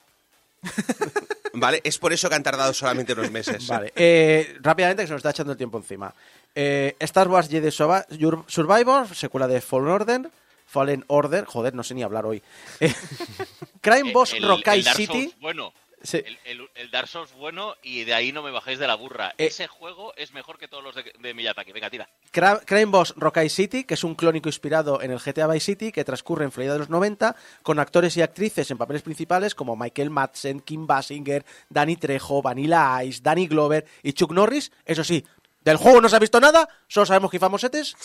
Speaker 6: ¿Vale? Es por eso que han tardado solamente unos meses.
Speaker 4: Vale. Eh, rápidamente, que se nos está echando el tiempo encima. Eh, Star Wars Jedi Survivor, secuela de Fallen Order. Fallen Order, joder, no sé ni hablar hoy. Eh, Crime
Speaker 3: Eh,
Speaker 4: Boss
Speaker 3: el-
Speaker 4: Rokai
Speaker 3: el Dark
Speaker 4: City.
Speaker 3: Souls bueno. El, el- el Dark Souls bueno y de ahí no me bajéis de la burra.
Speaker 4: Eh.
Speaker 3: Ese juego es mejor que todos los de, de Miyazaki. Venga, tira.
Speaker 4: Cra- Crime Boss Rokai City, que es un clónico inspirado en el GTA Vice City, que transcurre en Florida de los 90, con actores y actrices en papeles principales como Michael Madsen, Kim Basinger, Danny Trejo, Vanilla Ice, Danny Glover y Chuck Norris. Eso sí, del juego no se ha visto nada, solo sabemos que famosetes.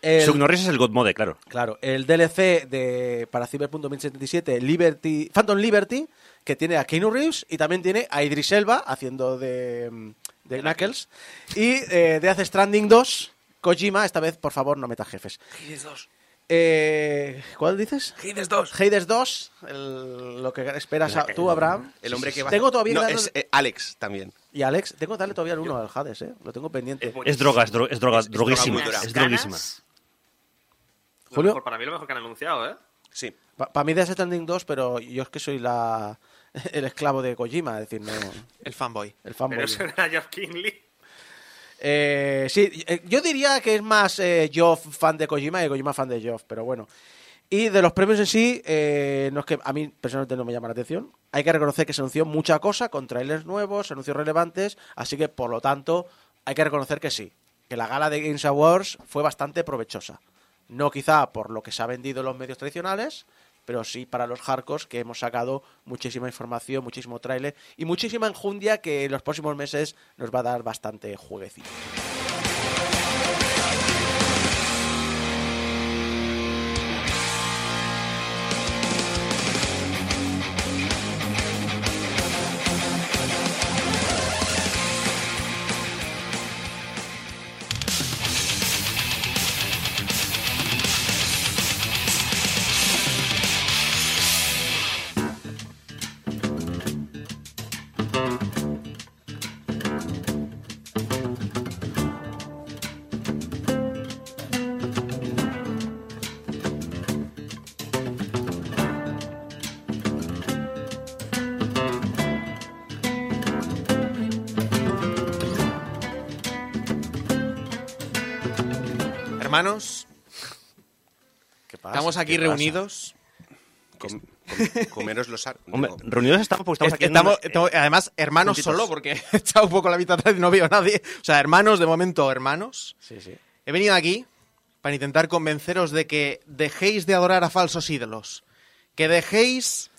Speaker 4: El-
Speaker 5: Chuck Norris es el God Mode, claro.
Speaker 4: Claro, el DLC de para Cyberpunk 2077, Liberty, Phantom Liberty, que tiene a Keanu Reeves y también tiene a Idris Elba haciendo de, de Knuckles. Y eh, Death Stranding 2, Kojima, esta vez por favor no metas jefes.
Speaker 6: Hades 2.
Speaker 4: Eh, ¿Cuál dices?
Speaker 6: Hades 2.
Speaker 4: Hades 2, el- lo que esperas a- tú, Abraham.
Speaker 6: El hombre que va
Speaker 4: Tengo todavía
Speaker 6: No, es eh, Alex también.
Speaker 4: Y Alex, tengo que darle todavía el 1 al Hades, ¿eh? Lo tengo pendiente.
Speaker 5: Es droga, es, dro- es droga,
Speaker 6: Es- es
Speaker 5: droguísima.
Speaker 6: droga muy dura.
Speaker 5: Es droguísima.
Speaker 8: Lo
Speaker 4: Julio.
Speaker 8: mejor- para mí lo mejor que han anunciado, ¿eh?
Speaker 6: Sí.
Speaker 4: Para mí Death Stranding 2, pero yo es que soy la el esclavo de Kojima, es decir, no
Speaker 7: El fanboy.
Speaker 4: el fanboy.
Speaker 8: Pero eso era Geoff Kinley.
Speaker 4: Eh, sí, eh, yo diría que es más eh, Geoff fan de Kojima y Kojima fan de Geoff, pero bueno. Y de los premios en sí, eh, no es que a mí personalmente no me llama la atención. Hay que reconocer que se anunció mucha cosa, con trailers nuevos, anuncios relevantes, así que por lo tanto hay que reconocer que sí, que la gala de Games Awards fue bastante provechosa. No quizá por lo que se ha vendido en los medios tradicionales, pero sí para los hardcores que hemos sacado muchísima información, muchísimo tráiler y muchísima enjundia que en los próximos meses nos va a dar bastante jueguecito.
Speaker 7: Estamos aquí reunidos.
Speaker 6: Com- com- comeros los
Speaker 5: Hombre,
Speaker 6: digo,
Speaker 5: reunidos estamos porque estamos
Speaker 7: Es
Speaker 5: aquí
Speaker 7: que
Speaker 5: en
Speaker 7: estamos,
Speaker 5: una-
Speaker 7: estamos- además, hermanos
Speaker 5: juntitos.
Speaker 7: solo, porque he echado un poco la vista atrás y no veo a nadie. O sea, hermanos, de momento, hermanos.
Speaker 4: Sí, sí.
Speaker 7: He venido aquí para intentar convenceros de que dejéis de adorar a falsos ídolos. Que dejéis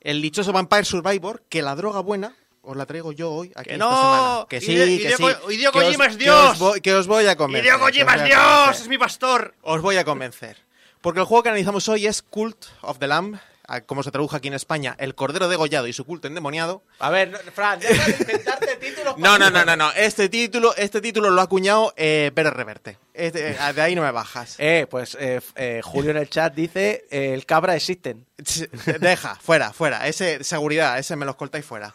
Speaker 7: el dichoso Vampire Survivor, que la droga buena os la traigo yo hoy aquí
Speaker 5: ¡Que
Speaker 7: esta
Speaker 5: no!
Speaker 7: semana. Que sí,
Speaker 5: Hideo-
Speaker 7: que sí.
Speaker 5: Hideo-
Speaker 7: Que
Speaker 5: Kojima es
Speaker 7: que
Speaker 5: Dios.
Speaker 7: os voy- Que os voy a convencer.
Speaker 5: ¡Hideo Kojima
Speaker 7: que
Speaker 5: es Dios! ¡Es mi pastor!
Speaker 7: Os voy a convencer. Porque el juego que analizamos hoy es Cult of the Lamb, como se tradujo aquí en España, El Cordero Degollado y su culto endemoniado.
Speaker 4: A ver, no, Fran, deja de inventarte títulos.
Speaker 7: No, no, no, no, no. Este título, este título lo ha acuñado eh, Pérez Reverte. Este, eh, de ahí no me bajas.
Speaker 4: Eh, pues eh, eh, Julio en el chat dice, el cabra existen.
Speaker 7: Deja, fuera, fuera. Ese, seguridad, ese me lo escoltáis fuera.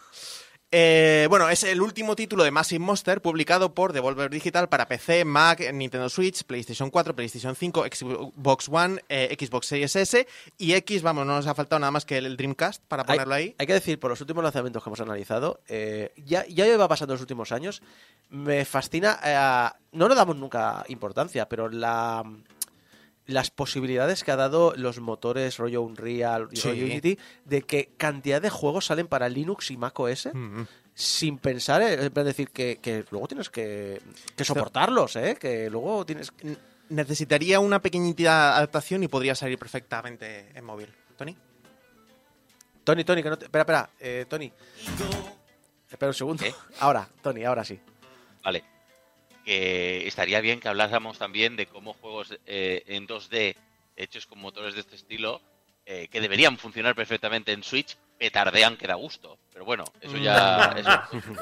Speaker 7: Eh, bueno, es el último título de Massive Monster publicado por Devolver Digital para PC, Mac, Nintendo Switch, PlayStation 4, PlayStation 5, Xbox One, eh, Xbox Series S y X. Vamos, no nos ha faltado nada más que el Dreamcast para ponerlo ahí.
Speaker 4: Hay que decir, por los últimos lanzamientos que hemos analizado, eh, ya, ya lleva pasando los últimos años, me fascina, eh, no le damos nunca importancia, pero la las posibilidades que ha dado los motores rollo Unreal y
Speaker 7: Sí.
Speaker 4: rollo Unity de que cantidad de juegos salen para Linux y Mac OS
Speaker 7: Mm.
Speaker 4: sin pensar, eh, es decir, que, que luego tienes que, que soportarlos, ¿eh? que luego tienes...
Speaker 7: N- Necesitaría una pequeñita adaptación y podría salir perfectamente en móvil. Tony.
Speaker 4: Tony, Tony, que no te... Espera, espera, eh, Tony. Espera un segundo. Ahora, Tony, ahora sí.
Speaker 3: Vale. Que estaría bien que habláramos también de cómo juegos eh, en 2D hechos con motores de este estilo, eh, que deberían funcionar perfectamente en Switch, petardean que da gusto. Pero bueno, eso ya... eso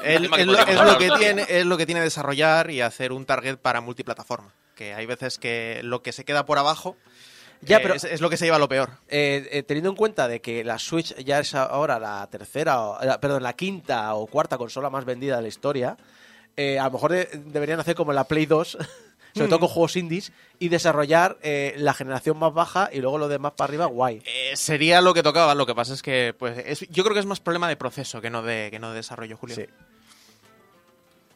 Speaker 3: es
Speaker 7: lo, es que tiene, es lo que tiene desarrollar y hacer un target para multiplataforma. Que hay veces que lo que se queda por abajo
Speaker 4: Ya,
Speaker 7: eh,
Speaker 4: pero-
Speaker 7: es, es lo que se lleva lo peor.
Speaker 4: Eh, eh, teniendo en cuenta de que la Switch ya es ahora la tercera, o, perdón, la quinta o cuarta consola más vendida de la historia, eh, a lo mejor de- deberían hacer como la Play 2, sobre todo con juegos indies, y desarrollar eh, la generación más baja y luego lo demás para arriba, guay.
Speaker 7: Eh, sería lo que tocaba. Lo que pasa es que pues, es- yo creo que es más problema de proceso que no de, que no de desarrollo, Julio.
Speaker 4: Sí.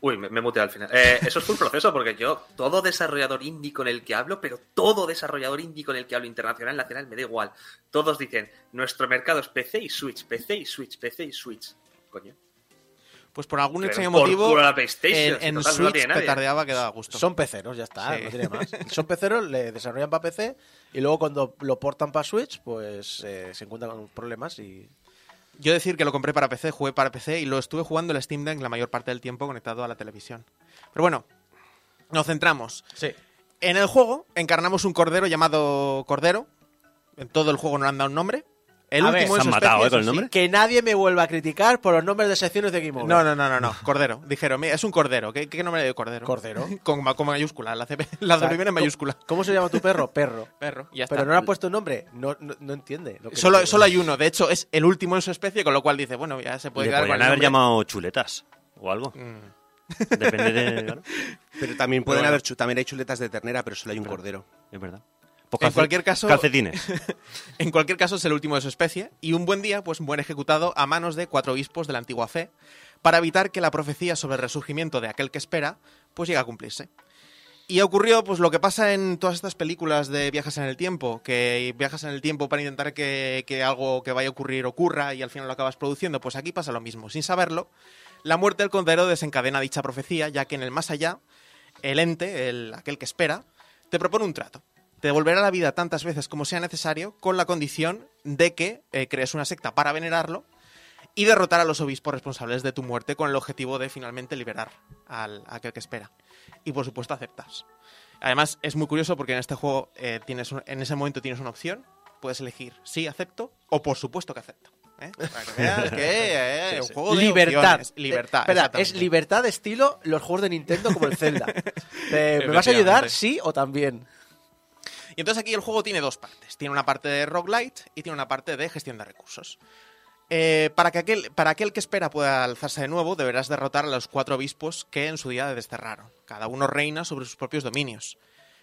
Speaker 8: Uy, me, me muteé al final. Eh, eso es full proceso porque yo, todo desarrollador indie con el que hablo, pero todo desarrollador indie con el que hablo internacional, nacional, me da igual. Todos dicen, nuestro mercado es PC y Switch, PC y Switch, PC y Switch. Coño.
Speaker 7: Pues por algún extraño
Speaker 8: por
Speaker 7: motivo,
Speaker 8: la PlayStation,
Speaker 7: en,
Speaker 8: si
Speaker 7: en
Speaker 8: total no
Speaker 7: Switch
Speaker 8: tiene nadie.
Speaker 7: petardeaba que daba gusto.
Speaker 4: Son peceros, ya está,
Speaker 7: Sí.
Speaker 4: no tiene más. Son peceros, le desarrollan para PC y luego cuando lo portan para Switch, pues eh, se encuentran con problemas y...
Speaker 7: Yo decir que lo compré para PC, jugué para PC y lo estuve jugando el Steam Deck la mayor parte del tiempo conectado a la televisión. Pero bueno, nos centramos.
Speaker 4: Sí.
Speaker 7: En el juego encarnamos un cordero llamado Cordero. En todo el juego no le han dado un nombre. El
Speaker 4: A ver,
Speaker 7: último
Speaker 5: se
Speaker 7: en
Speaker 5: han
Speaker 7: su
Speaker 5: matado,
Speaker 7: especie,
Speaker 5: ¿eh, con el
Speaker 7: eso sí.
Speaker 5: nombre?
Speaker 4: Que nadie me vuelva a criticar por los nombres de secciones de Game Over.
Speaker 7: No, no, no, no, no. Cordero. Dijeron, mira, es un cordero. ¿Qué, qué nombre de cordero?
Speaker 4: Cordero.
Speaker 7: Con, con mayúscula. La, CP la
Speaker 4: O sea,
Speaker 7: primera en
Speaker 4: ¿cómo-
Speaker 7: mayúscula.
Speaker 4: ¿Cómo se llama tu perro? Perro.
Speaker 7: Perro. Ya está.
Speaker 4: Pero no le ha puesto un nombre. No, no, no entiende. lo que
Speaker 7: Solo, solo hay uno. De hecho, es el último en su especie, con lo cual dice, bueno, ya se puede
Speaker 5: Le
Speaker 7: quedar
Speaker 5: podrían haber llamado chuletas o algo.
Speaker 7: Mm.
Speaker 5: Depende de... claro,
Speaker 6: Pero también pueden
Speaker 7: bueno.
Speaker 6: haber también hay chuletas de ternera, pero solo hay un cordero.
Speaker 5: es verdad. Pues
Speaker 7: En cualquier caso-
Speaker 5: Calcetines.
Speaker 7: En cualquier caso, es el último de su especie y un buen día pues muere ejecutado a manos de cuatro obispos de la antigua fe para evitar que la profecía sobre el resurgimiento de aquel que espera pues llegue a cumplirse. Y ocurrió pues lo que pasa en todas estas películas de viajes en el tiempo, que viajas en el tiempo para intentar que, que algo que vaya a ocurrir ocurra y al final lo acabas produciendo, pues aquí pasa lo mismo. Sin saberlo, la muerte del cordero desencadena dicha profecía, ya que en el más allá, el ente, el, aquel que espera, te propone un trato. Te devolverá la vida tantas veces como sea necesario con la condición de que eh, crees una secta para venerarlo y derrotar a los obispos responsables de tu muerte con el objetivo de finalmente liberar al, a aquel que espera. Y por supuesto aceptas. Además es muy curioso porque en este juego eh, tienes un- en ese momento tienes una opción, puedes elegir sí acepto o por supuesto que acepto. ¿eh? Para que veas que eh,
Speaker 4: Sí,
Speaker 7: un
Speaker 4: sí.
Speaker 7: juego de
Speaker 4: libertad.
Speaker 7: opciones. Libertad.
Speaker 4: Eh, espera, es libertad de estilo los juegos de Nintendo como el Zelda. Eh, ¿Me vas a ayudar? Sí o también.
Speaker 7: Y entonces aquí el juego tiene dos partes. Tiene una parte de roguelite y tiene una parte de gestión de recursos. Eh, para, que aquel, para aquel que espera pueda alzarse de nuevo, deberás derrotar a los cuatro obispos que en su día desterraron. Cada uno reina sobre sus propios dominios.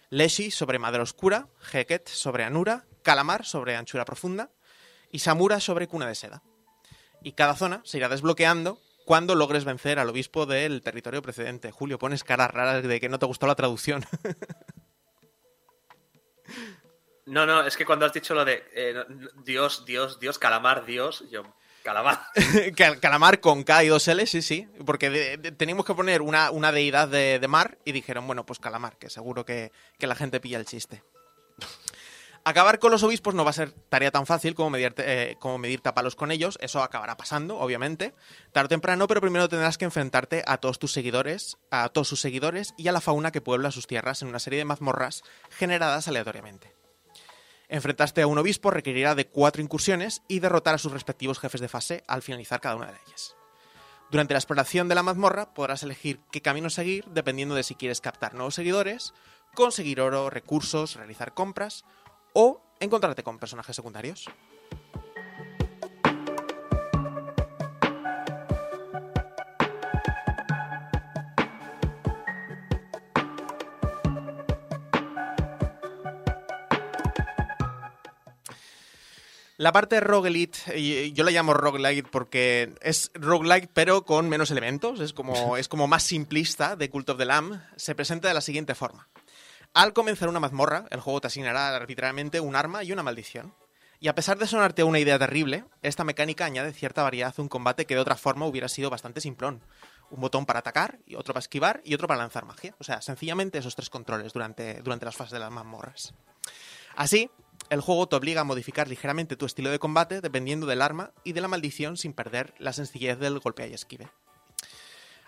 Speaker 7: Leshi sobre Madera Oscura, Heket sobre Anura, Calamar sobre Anchura Profunda y Samura sobre Cuna de Seda. Y cada zona se irá desbloqueando cuando logres vencer al obispo del territorio precedente. Julio, pones caras raras de que no te gustó la traducción.
Speaker 8: No, no, es que cuando has dicho lo de eh, Dios, Dios, Dios, calamar, Dios, yo, calamar.
Speaker 7: Cal- Calamar con K y dos L, sí, sí. Porque de- de- teníamos que poner una, una deidad de, de mar y dijeron, bueno, pues Calamar, que seguro que, que la gente pilla el chiste. Acabar con los obispos no va a ser tarea tan fácil como medir, eh, con ellos. Eso acabará pasando, obviamente, tarde o temprano, pero primero tendrás que enfrentarte a todos tus seguidores, a todos sus seguidores y a la fauna que puebla sus tierras en una serie de mazmorras generadas aleatoriamente. Enfrentarte a un obispo requerirá de cuatro incursiones y derrotar a sus respectivos jefes de fase al finalizar cada una de ellas. Durante la exploración de la mazmorra podrás elegir qué camino seguir dependiendo de si quieres captar nuevos seguidores, conseguir oro, recursos, realizar compras o encontrarte con personajes secundarios. La parte roguelite, yo la llamo roguelite porque es roguelite pero con menos elementos, es como, es como más simplista de Cult of the Lamb, se presenta de la siguiente forma. Al comenzar una mazmorra, el juego te asignará arbitrariamente un arma y una maldición. Y a pesar de sonarte una idea terrible, esta mecánica añade cierta variedad a un combate que de otra forma hubiera sido bastante simplón. Un botón para atacar, y otro para esquivar y otro para lanzar magia. O sea, sencillamente esos tres controles durante, durante las fases de las mazmorras. Así, el juego te obliga a modificar ligeramente tu estilo de combate dependiendo del arma y de la maldición sin perder la sencillez del golpea y esquive.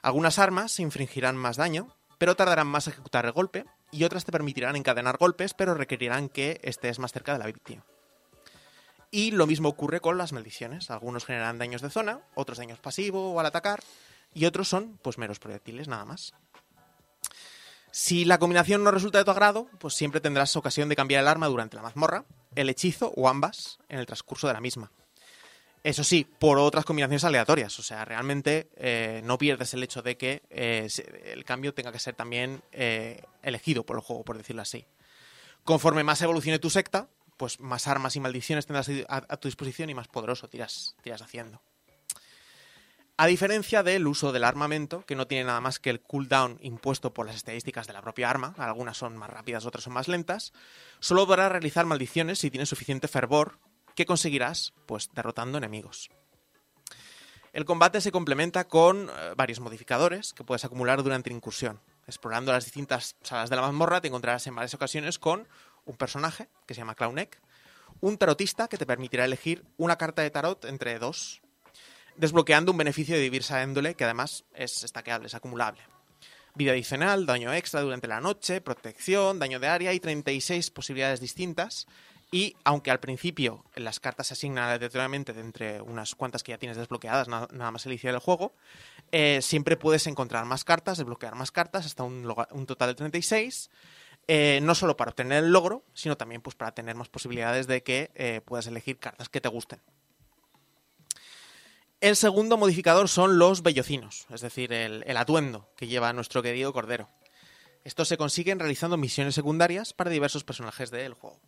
Speaker 7: Algunas armas infringirán más daño, pero tardarán más en ejecutar el golpe, y otras te permitirán encadenar golpes, pero requerirán que estés más cerca de la víctima. Y lo mismo ocurre con las maldiciones. Algunos generan daños de zona, otros daños pasivo o al atacar, y otros son pues meros proyectiles nada más. Si la combinación no resulta de tu agrado, pues siempre tendrás ocasión de cambiar el arma durante la mazmorra, el hechizo o ambas en el transcurso de la misma. Eso sí, por otras combinaciones aleatorias. O sea, realmente eh, no pierdes el hecho de que eh, el cambio tenga que ser también eh, elegido por el juego, por decirlo así. Conforme más evolucione tu secta, pues más armas y maldiciones tendrás a, a tu disposición y más poderoso tiras, tiras haciendo. A diferencia del uso del armamento, que no tiene nada más que el cooldown impuesto por las estadísticas de la propia arma, algunas son más rápidas, otras son más lentas, solo podrás realizar maldiciones si tienes suficiente fervor, que conseguirás pues derrotando enemigos. El combate se complementa con eh, varios modificadores que puedes acumular durante la incursión. Explorando las distintas salas de la mazmorra te encontrarás en varias ocasiones con un personaje que se llama Clownek, un tarotista que te permitirá elegir una carta de tarot entre dos, desbloqueando un beneficio de diversa índole que además es stackeable, es acumulable. Vida adicional, daño extra durante la noche, protección, daño de área y 36 posibilidades distintas. Y aunque al principio las cartas se asignan aleatoriamente de entre unas cuantas que ya tienes desbloqueadas, na- nada más iniciar el juego, eh, siempre puedes encontrar más cartas, desbloquear más cartas, hasta un total de 36. eh, no solo para obtener el logro, sino también pues, para tener más posibilidades de que eh, puedas elegir cartas que te gusten. El segundo modificador son los bellocinos, es decir, el, el atuendo que lleva nuestro querido Cordero. Estos se consiguen realizando misiones secundarias para diversos personajes del juego.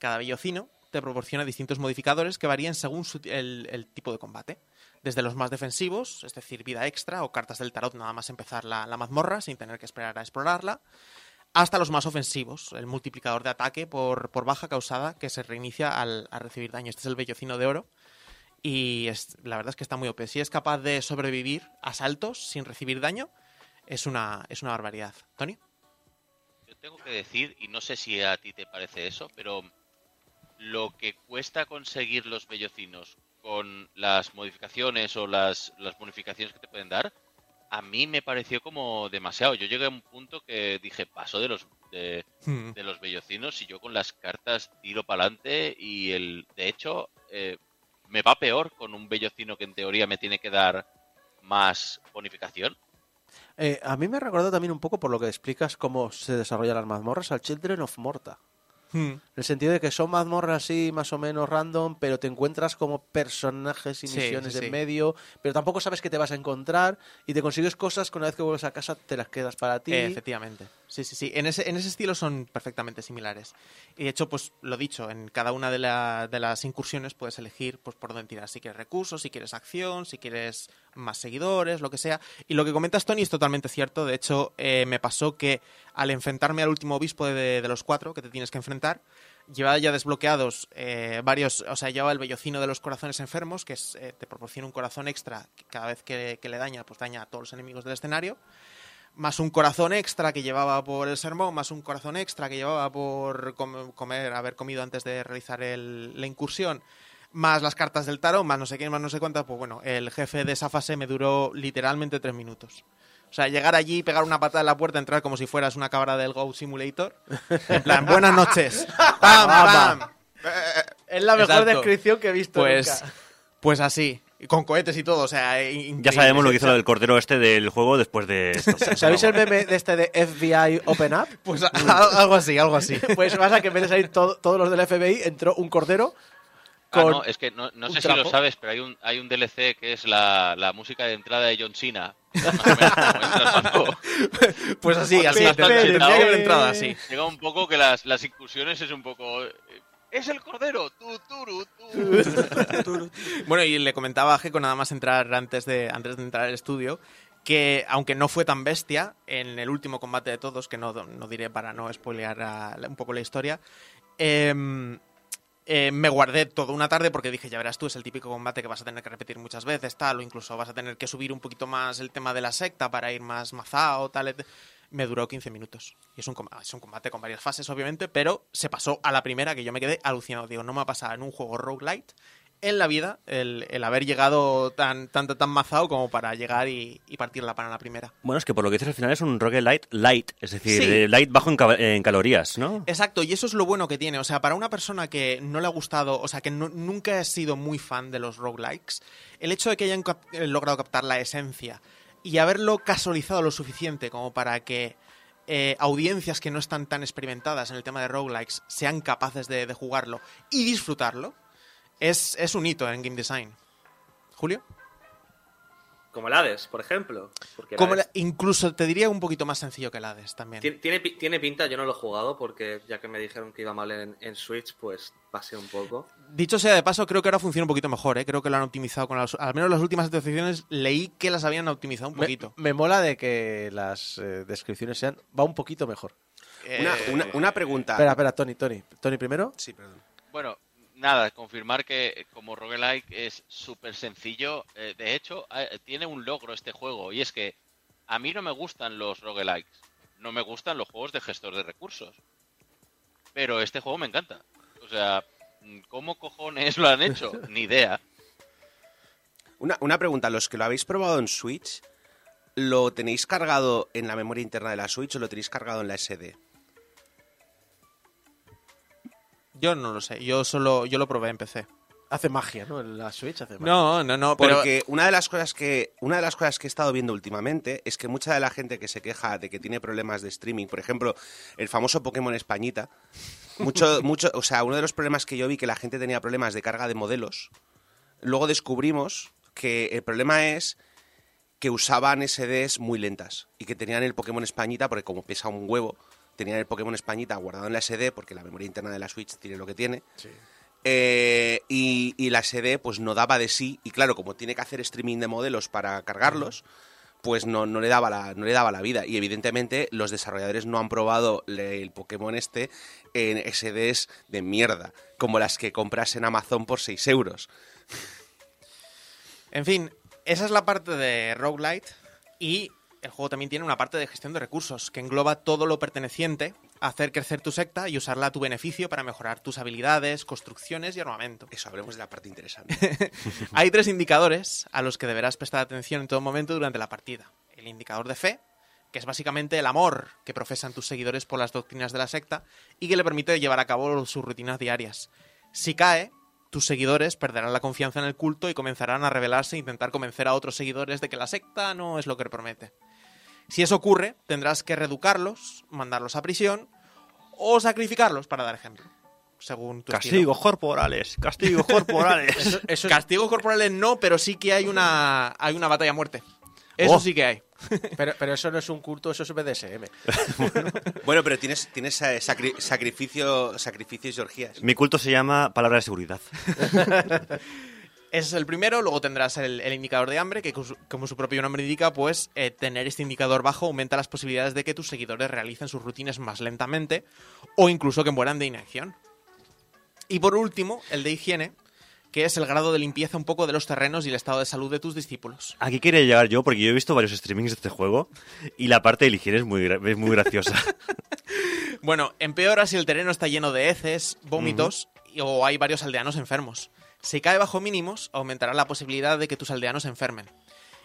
Speaker 7: Cada bellocino te proporciona distintos modificadores que varían según su- el, tipo de combate. Desde los más defensivos, es decir, vida extra o cartas del tarot nada más empezar la, mazmorra sin tener que esperar a explorarla, hasta los más ofensivos, el multiplicador de ataque por, baja causada que se reinicia al, recibir daño. Este es el bellocino de oro, y es- la verdad es que está muy OP. Si es capaz de sobrevivir a saltos sin recibir daño, es una, es una barbaridad. ¿Tony?
Speaker 3: tengo que decir, y no sé si a ti te parece eso, pero lo que cuesta conseguir los bellocinos con las modificaciones o las, las bonificaciones que te pueden dar, a mí me pareció como demasiado. Yo llegué a un punto que dije, paso de los de,
Speaker 7: Hmm.
Speaker 3: de los bellocinos y yo con las cartas tiro para adelante y el de hecho eh, me va peor con un bellocino que en teoría me tiene que dar más bonificación.
Speaker 4: Eh, a mí me recordó también un poco por lo que explicas cómo se desarrollan las mazmorras al Children of Morta.
Speaker 7: Hmm.
Speaker 4: En el sentido de que son mazmorras así más o menos random, pero te encuentras como personajes y
Speaker 7: Sí,
Speaker 4: misiones
Speaker 7: sí, sí.
Speaker 4: en medio, pero tampoco sabes qué te vas a encontrar y te consigues cosas que una vez que vuelves a casa te las quedas para ti.
Speaker 7: Eh, efectivamente. Sí, sí, sí. En ese, en ese estilo son perfectamente similares. Y de hecho, pues lo dicho, en cada una de, la- de las incursiones puedes elegir pues, por dónde tirar. Si quieres recursos, si quieres acción, si quieres más seguidores, lo que sea. Y lo que comentas, Tony, es totalmente cierto. De hecho, eh, me pasó que al enfrentarme al último obispo de, los cuatro que te tienes que enfrentar, llevaba ya desbloqueados eh, varios, o sea, llevaba el vellocino de los corazones enfermos, que es, eh, te proporciona un corazón extra cada vez que, que le daña, pues daña a todos los enemigos del escenario más un corazón extra que llevaba por el sermón, más un corazón extra que llevaba por com- comer, haber comido antes de realizar el- la incursión, más las cartas del tarot, más no sé qué, más no sé cuántas, pues bueno, el jefe de esa fase me duró literalmente tres minutos. O sea, llegar allí, pegar una patada en la puerta, entrar como si fueras una cabra del Go Simulator. En plan, buenas noches. ¡Pam, pam!
Speaker 4: Es la mejor
Speaker 7: Exacto.
Speaker 4: descripción que he visto
Speaker 7: Pues,
Speaker 4: nunca.
Speaker 7: pues así. Con cohetes y todo, o sea, increíble.
Speaker 5: Ya sabemos lo que hizo lo del cordero este del juego después de esto.
Speaker 4: ¿Sabéis el meme de este de FBI Open Up?
Speaker 7: Pues algo así, algo así.
Speaker 4: Pues pasa que en vez de salir todo- todos los del FBI, entró un cordero
Speaker 3: Ah,
Speaker 4: con...
Speaker 3: no, es que no, no sé si lo sabes, pero hay un, hay un DLC que es la, la música de entrada de John Cena.
Speaker 7: Pues así, así. Entrado así.
Speaker 3: Llega un poco que las, las incursiones es un poco... eh, Es el cordero, tú, turu, tú.
Speaker 7: Bueno, y le comentaba a Geko nada más entrar antes de, antes de entrar al estudio que aunque no fue tan bestia en el último combate de todos, que no, no diré para no spoilear a- un poco la historia, em, eh, me guardé toda una tarde porque dije, ya verás tú, es el típico combate que vas a tener que repetir muchas veces, tal, o incluso vas a tener que subir un poquito más el tema de la secta para ir más mazao, tal. et- Me duró 15 minutos. Y es un, com- es un combate con varias fases, obviamente, pero se pasó a la primera que yo me quedé alucinado. Digo, no me ha pasado en un juego roguelite en la vida el, el haber llegado tan, tanto tan mazao como para llegar y, y partirla para la primera.
Speaker 5: Bueno, es que por lo que dices al final es un roguelite light, es decir,
Speaker 7: Sí.
Speaker 5: light bajo en, ca- en calorías, ¿no?
Speaker 7: Exacto, y eso es lo bueno que tiene. O sea, para una persona que no le ha gustado, o sea, que no- nunca ha sido muy fan de los roguelikes, el hecho de que hayan cap- eh, logrado captar la esencia y haberlo casualizado lo suficiente como para que eh, audiencias que no están tan experimentadas en el tema de roguelikes sean capaces de, de jugarlo y disfrutarlo, es, es un hito en game design. Julio?
Speaker 8: Como el Hades, por ejemplo. Porque el
Speaker 7: Como
Speaker 8: Hades
Speaker 7: la- incluso te diría un poquito más sencillo que el Hades también.
Speaker 8: Tiene, tiene pi- tiene pinta, yo no lo he jugado porque ya que me dijeron que iba mal en, en Switch, pues pasé un poco.
Speaker 7: Dicho sea de paso, creo que ahora funciona un poquito mejor, ¿eh? Creo que lo han optimizado con las... Al menos las últimas actualizaciones leí que las habían optimizado un poquito.
Speaker 4: me mola de que las eh, descripciones sean... Va un poquito mejor.
Speaker 6: Una,
Speaker 7: Eh,
Speaker 6: una, una pregunta.
Speaker 4: Espera, espera, Tony, Tony. Tony primero.
Speaker 6: Sí, perdón.
Speaker 3: Bueno, nada, confirmar que eh, como roguelike es súper sencillo. Eh, de hecho, eh, tiene un logro este juego y es que a mí no me gustan los roguelikes. No me gustan los juegos de gestor de recursos. Pero este juego me encanta. O sea, ¿cómo cojones lo han hecho? Ni idea.
Speaker 6: Una, una pregunta, los que lo habéis probado en Switch, ¿lo tenéis cargado en la memoria interna de la Switch o lo tenéis cargado en la SD?
Speaker 7: Yo no lo sé, yo solo yo lo probé en PC.
Speaker 4: Hace magia, ¿no? La Switch hace magia.
Speaker 7: No, no, no, pero...
Speaker 6: Porque una de las cosas que una de las cosas que he estado viendo últimamente es que mucha de la gente que se queja de que tiene problemas de streaming, por ejemplo, el famoso Pokémon Españita, mucho mucho, o sea, uno de los problemas que yo vi que la gente tenía problemas de carga de modelos, luego descubrimos que el problema es que usaban SDS muy lentas y que tenían el Pokémon Españita porque como pesa un huevo, tenían el Pokémon Españita guardado en la SD porque la memoria interna de la Switch tiene lo que tiene. Eh, y, y la SD pues no daba de sí y claro como tiene que hacer streaming de modelos para cargarlos pues no, no le daba la no le daba la vida. Y evidentemente los desarrolladores no han probado le- el Pokémon este en SDs de mierda como las que compras en Amazon por 6 euros.
Speaker 7: En fin, esa es la parte de roguelite y el juego también tiene una parte de gestión de recursos que engloba todo lo perteneciente a hacer crecer tu secta y usarla a tu beneficio para mejorar tus habilidades, construcciones y armamento.
Speaker 6: Eso, hablemos de la parte interesante.
Speaker 7: Hay tres indicadores a los que deberás prestar atención en todo momento durante la partida. El indicador de fe, que es básicamente el amor que profesan tus seguidores por las doctrinas de la secta y que le permite llevar a cabo sus rutinas diarias. Si cae, tus seguidores perderán la confianza en el culto y comenzarán a rebelarse e intentar convencer a otros seguidores de que la secta no es lo que promete. Si eso ocurre, tendrás que reeducarlos, mandarlos a prisión o sacrificarlos para dar ejemplo, según tu estilo.
Speaker 5: Castigos corporales, castigos corporales.
Speaker 4: Eso, eso es-
Speaker 7: Castigos corporales no, pero sí que hay una, hay una batalla a muerte. Eso
Speaker 5: Oh.
Speaker 7: sí que hay.
Speaker 4: pero, pero eso no es un culto, eso es BDSM.
Speaker 6: bueno, pero tienes, tienes eh, sacri- sacrificio, sacrificios y orgías.
Speaker 5: Mi culto se llama palabra de seguridad.
Speaker 7: Ese es el primero, luego tendrás el, el indicador de hambre, que como su propio nombre indica, pues eh, tener este indicador bajo aumenta las posibilidades de que tus seguidores realicen sus rutinas más lentamente o incluso que mueran de inacción. Y por último, el de higiene, que es el grado de limpieza un poco de los terrenos y el estado de salud de tus discípulos.
Speaker 5: Aquí quería llegar yo porque yo he visto varios streamings de este juego y la parte de higiene es muy, es muy graciosa.
Speaker 7: Bueno, empeora si el terreno está lleno de heces, vómitos o hay varios aldeanos enfermos. Si cae bajo mínimos, aumentará la posibilidad de que tus aldeanos se enfermen.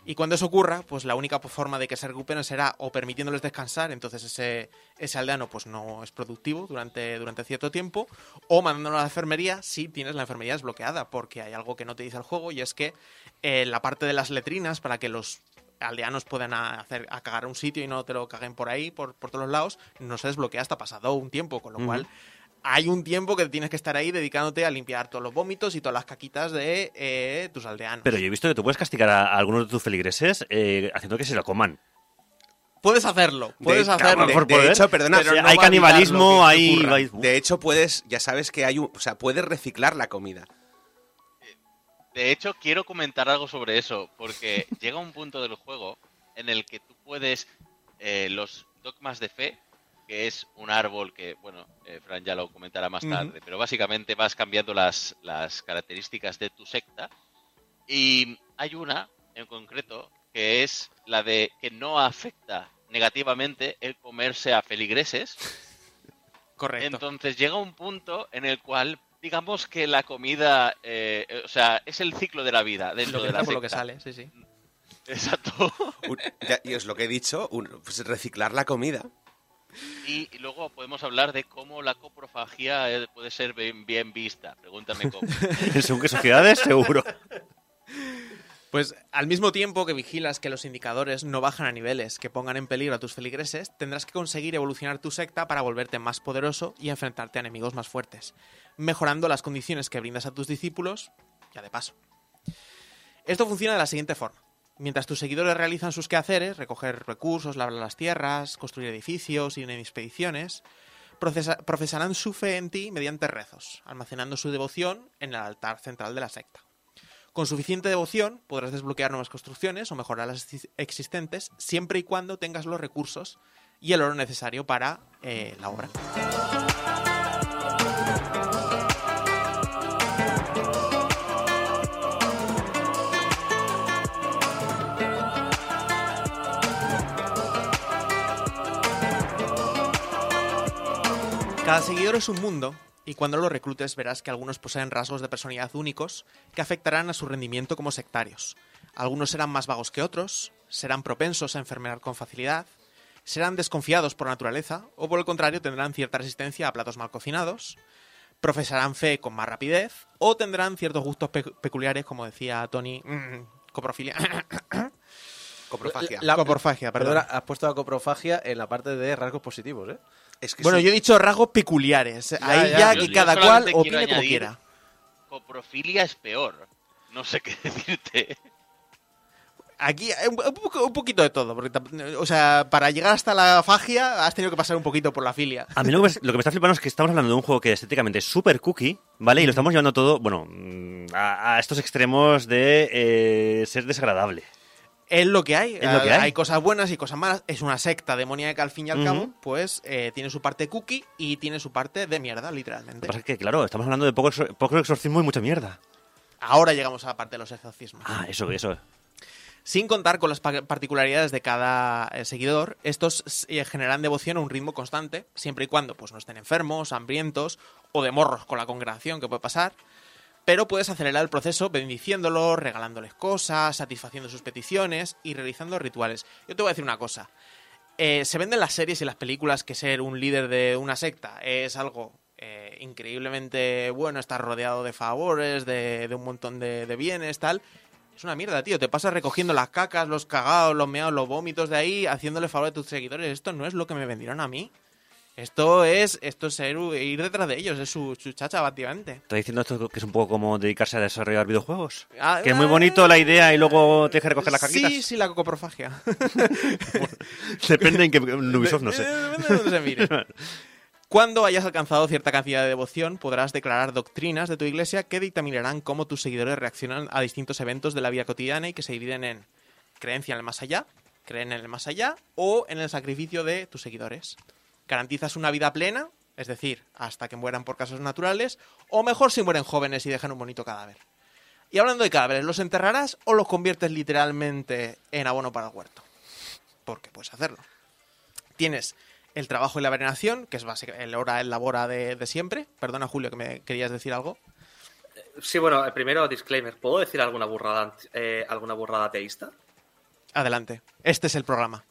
Speaker 7: Y cuando eso ocurra, pues la única forma de que se recuperen será o permitiéndoles descansar, entonces ese, ese aldeano pues no es productivo durante, durante cierto tiempo, o mandándolo a la enfermería si tienes la enfermería desbloqueada, porque hay algo que no te dice el juego y es que eh, la parte de las letrinas para que los aldeanos puedan a- hacer a cagar a un sitio y no te lo caguen por ahí, por, por todos los lados, no se desbloquea hasta pasado un tiempo, con lo cual hay un tiempo que tienes que estar ahí dedicándote a limpiar todos los vómitos y todas las caquitas de eh, tus aldeanos.
Speaker 5: Pero yo he visto que tú puedes castigar a, a algunos de tus feligreses eh, haciendo que se lo coman.
Speaker 7: Puedes hacerlo, puedes
Speaker 6: de,
Speaker 7: hacerlo.
Speaker 6: de-
Speaker 5: por
Speaker 6: de
Speaker 5: poder,
Speaker 6: hecho, perdona,
Speaker 5: pero hay
Speaker 6: no
Speaker 5: canibalismo, hay-
Speaker 6: ocurra. De hecho, puedes, ya sabes que hay un, o sea, puedes reciclar la comida.
Speaker 3: De hecho, quiero comentar algo sobre eso, porque llega un punto del juego en el que tú puedes eh, los dogmas de fe, que es un árbol que, bueno, eh, Fran ya lo comentará más tarde, pero básicamente vas cambiando las, las características de tu secta. Y hay una en concreto que es la de que no afecta negativamente el comerse a feligreses.
Speaker 7: Correcto.
Speaker 3: Entonces llega un punto en el cual, digamos que la comida, eh, o sea, es el ciclo de la vida dentro
Speaker 7: lo que
Speaker 3: de la
Speaker 7: lo que sale, sí, sí.
Speaker 3: Exacto.
Speaker 6: Un- ya- y es lo que he dicho, un- pues reciclar la comida.
Speaker 3: Y, luego podemos hablar de cómo la coprofagia eh, puede ser bien, bien vista. Pregúntame cómo.
Speaker 5: Según qué sociedades, seguro.
Speaker 7: Pues al mismo tiempo que vigilas que los indicadores no bajan a niveles que pongan en peligro a tus feligreses, tendrás que conseguir evolucionar tu secta para volverte más poderoso y enfrentarte a enemigos más fuertes, mejorando las condiciones que brindas a tus discípulos, ya de paso. Esto funciona de la siguiente forma. Mientras tus seguidores realizan sus quehaceres, recoger recursos, labrar las tierras, construir edificios, ir en expediciones, profesarán su fe en ti mediante rezos, almacenando su devoción en el altar central de la secta. Con suficiente devoción podrás desbloquear nuevas construcciones o mejorar las exis- existentes siempre y cuando tengas los recursos y el oro necesario para eh, la obra. Cada seguidor es un mundo y cuando lo reclutes verás que algunos poseen rasgos de personalidad únicos que afectarán a su rendimiento como sectarios. Algunos serán más vagos que otros, serán propensos a enfermar con facilidad, serán desconfiados por naturaleza o por el contrario tendrán cierta resistencia a platos mal cocinados, profesarán fe con más rapidez o tendrán ciertos gustos pe- peculiares como decía Tony, mm, coprofilia.
Speaker 6: Coprofagia.
Speaker 4: La-
Speaker 7: coprofagia, perdón.
Speaker 4: Perdona, has puesto la coprofagia en la parte de rasgos positivos, ¿eh?
Speaker 6: Es que
Speaker 7: Bueno,
Speaker 6: sí.
Speaker 7: yo he dicho rasgos peculiares. Ahí
Speaker 4: ya,
Speaker 7: ya,
Speaker 3: yo-
Speaker 7: que
Speaker 3: yo
Speaker 7: cada cual opine como quiera.
Speaker 3: Coprofilia es peor. No sé qué decirte.
Speaker 7: Aquí eh, un, poquito de todo, porque o sea, para llegar hasta la fagia has tenido que pasar un poquito por la filia.
Speaker 5: A mí lo que, me, lo que me está flipando es que estamos hablando de un juego que estéticamente es súper cookie, ¿vale? Y lo estamos llevando todo, bueno, mm, a, a estos extremos de eh, ser desagradable.
Speaker 7: Es lo que hay.
Speaker 5: Es lo que hay.
Speaker 7: cosas buenas y cosas malas. Es una secta demoníaca al fin y al cabo, pues eh, tiene su parte cookie y tiene su parte de mierda,
Speaker 5: Lo que
Speaker 7: literalmente.
Speaker 5: pasa es que, claro, estamos hablando de poco, poco exorcismo y mucha mierda.
Speaker 7: Ahora llegamos a la parte de los exorcismos.
Speaker 5: Ah, eso, eso.
Speaker 7: Sin contar con las pa- particularidades de cada eh, seguidor, estos eh, generan devoción a un ritmo constante, siempre y cuando pues, no estén enfermos, hambrientos o de morros con la congregación, que puede pasar. Pero puedes acelerar el proceso bendiciéndolos, regalándoles cosas, satisfaciendo sus peticiones y realizando rituales. Yo te voy a decir una cosa. Eh, se venden las series y las películas que ser un líder de una secta es algo eh, increíblemente bueno, estar rodeado de favores, de, un montón de, de bienes, tal. Es una mierda, tío. Te pasas recogiendo las cacas, los cagados, los meados, los vómitos de ahí, haciéndole favor a tus seguidores. Esto no es lo que me vendieron a mí. Esto es, esto es ser- ir detrás de ellos, es su, su chacha, básicamente.
Speaker 5: ¿Estás diciendo esto que es un poco como dedicarse a desarrollar videojuegos?
Speaker 7: Ah,
Speaker 5: que es muy bonito la idea y luego te dejas recoger las caquitas.
Speaker 7: Sí, sí, la cocoprofagia.
Speaker 5: Depende en qué en Ubisoft, no sé.
Speaker 7: Depende de dónde se mire. Cuando hayas alcanzado cierta cantidad de devoción, podrás declarar doctrinas de tu iglesia que dictaminarán cómo tus seguidores reaccionan a distintos eventos de la vida cotidiana y que se dividen en creencia en el más allá, creen en el más allá o en el sacrificio de tus seguidores. Garantizas una vida plena, es decir, hasta que mueran por casos naturales, o mejor si mueren jóvenes y dejan un bonito cadáver. Y hablando de cadáveres, ¿los enterrarás o los conviertes literalmente en abono para el huerto? Porque puedes hacerlo. Tienes el trabajo y la veneración, que es básicamente el hora, el labora de, de siempre. Perdona, Julio, que me querías decir algo.
Speaker 8: Sí, bueno, el primero, disclaimer. ¿Puedo decir alguna burrada, eh, alguna burrada ateísta?
Speaker 7: Adelante. Este es el programa.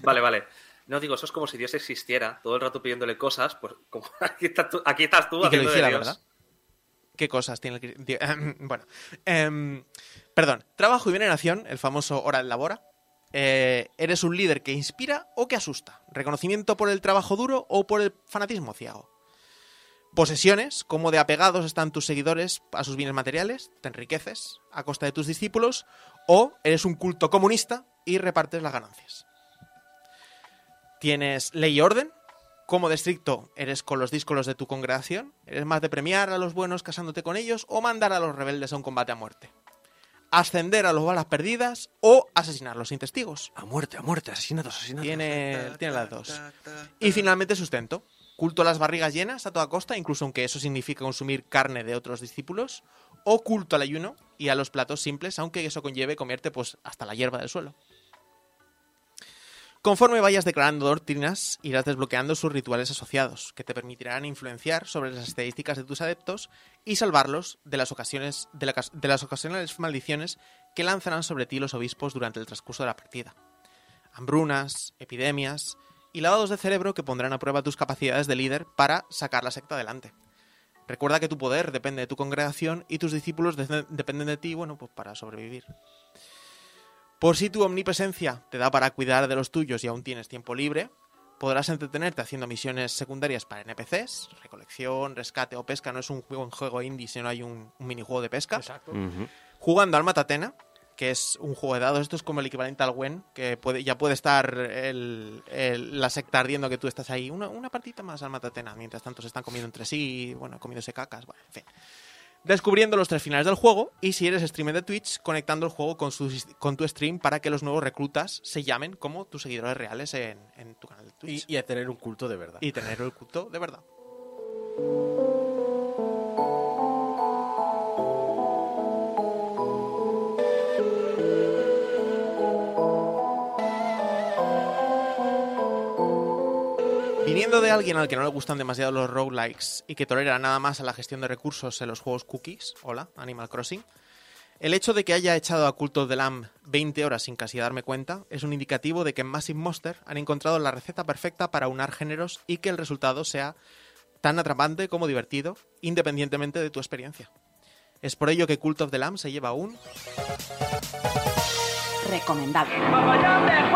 Speaker 8: Vale, vale. No digo, eso es como si Dios existiera, todo el rato pidiéndole cosas, pues como aquí, está tú- aquí estás tú
Speaker 7: Y que lo
Speaker 8: haciendo de
Speaker 7: hiciera,
Speaker 8: Dios.
Speaker 7: ¿verdad? ¿Qué cosas tiene el... Bueno. em, perdón. Trabajo y veneración, el famoso hora en labora. Eh, eres un líder que inspira o que asusta. Reconocimiento por el trabajo duro o por el fanatismo ciego. Posesiones, como de apegados están tus seguidores a sus bienes materiales, te enriqueces a costa de tus discípulos, o eres un culto comunista y repartes las ganancias. Tienes ley y orden, como de estricto eres con los díscolos de tu congregación, eres más de premiar a los buenos casándote con ellos o mandar a los rebeldes a un combate a muerte. Ascender a los balas perdidas o asesinarlos sin testigos.
Speaker 5: A muerte, a muerte, asesinatos, asesinatos.
Speaker 7: Tiene, tiene las dos. Y finalmente sustento. Culto a las barrigas llenas a toda costa, incluso aunque eso significa consumir carne de otros discípulos. O culto al ayuno y a los platos simples, aunque eso conlleve comerte pues hasta la hierba del suelo. Conforme vayas declarando doctrinas, irás desbloqueando sus rituales asociados, que te permitirán influenciar sobre las estadísticas de tus adeptos y salvarlos de las, ocasiones, de, la- de las ocasionales maldiciones que lanzarán sobre ti los obispos durante el transcurso de la partida. Hambrunas, epidemias y lavados de cerebro que pondrán a prueba tus capacidades de líder para sacar la secta adelante. Recuerda que tu poder depende de tu congregación y tus discípulos de- dependen de ti, bueno, pues para sobrevivir. Por si tu omnipresencia te da para cuidar de los tuyos y aún tienes tiempo libre, podrás entretenerte haciendo misiones secundarias para NPCs, recolección, rescate o pesca. No es un juego, un juego indie, sino hay un, un minijuego de pesca.
Speaker 4: Exacto.
Speaker 7: Jugando al Matatena, que es un juego de dados. Esto es como el equivalente al Wen, que puede, ya puede estar el- el- la secta ardiendo que tú estás ahí. Una, una partita más al Matatena. Mientras tanto se están comiendo entre sí, bueno, comiéndose cacas, bueno, en fin. Descubriendo los tres finales del juego y si eres streamer de Twitch, conectando el juego con, su- con tu stream para que los nuevos reclutas se llamen como tus seguidores reales en, en tu canal de
Speaker 4: Y,
Speaker 7: Twitch.
Speaker 4: y a tener un culto de verdad.
Speaker 7: y tener el culto de verdad. Viniendo de alguien al que no le gustan demasiado los roguelikes y que tolera nada más a la gestión de recursos en los juegos cookies, hola, Animal Crossing, el hecho de que haya echado a Cult of the Lamb 20 horas sin casi darme cuenta es un indicativo de que en Massive Monster han encontrado la receta perfecta para unar géneros y que el resultado sea tan atrapante como divertido, independientemente de tu experiencia. Es por ello que Cult of the Lamb se lleva un
Speaker 9: Recomendable.
Speaker 4: de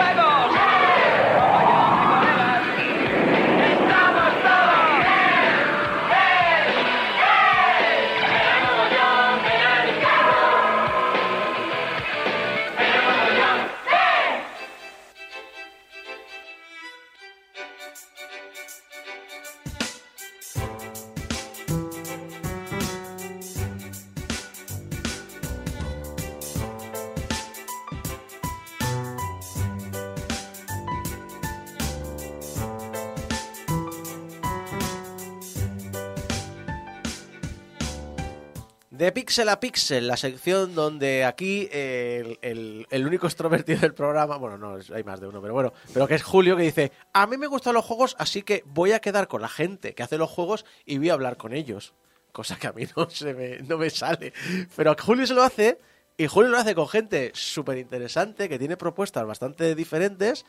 Speaker 4: Pixel a Pixel, la sección donde aquí el, el- único extrovertido del programa, bueno, no, hay más de uno, pero bueno, pero que es Julio que dice, a mí me gustan los juegos, así que voy a quedar con la gente que hace los juegos y voy a hablar con ellos. Cosa que a mí no, se me, no me sale. Pero Julio se lo hace y Julio lo hace con gente súper interesante, que tiene propuestas bastante diferentes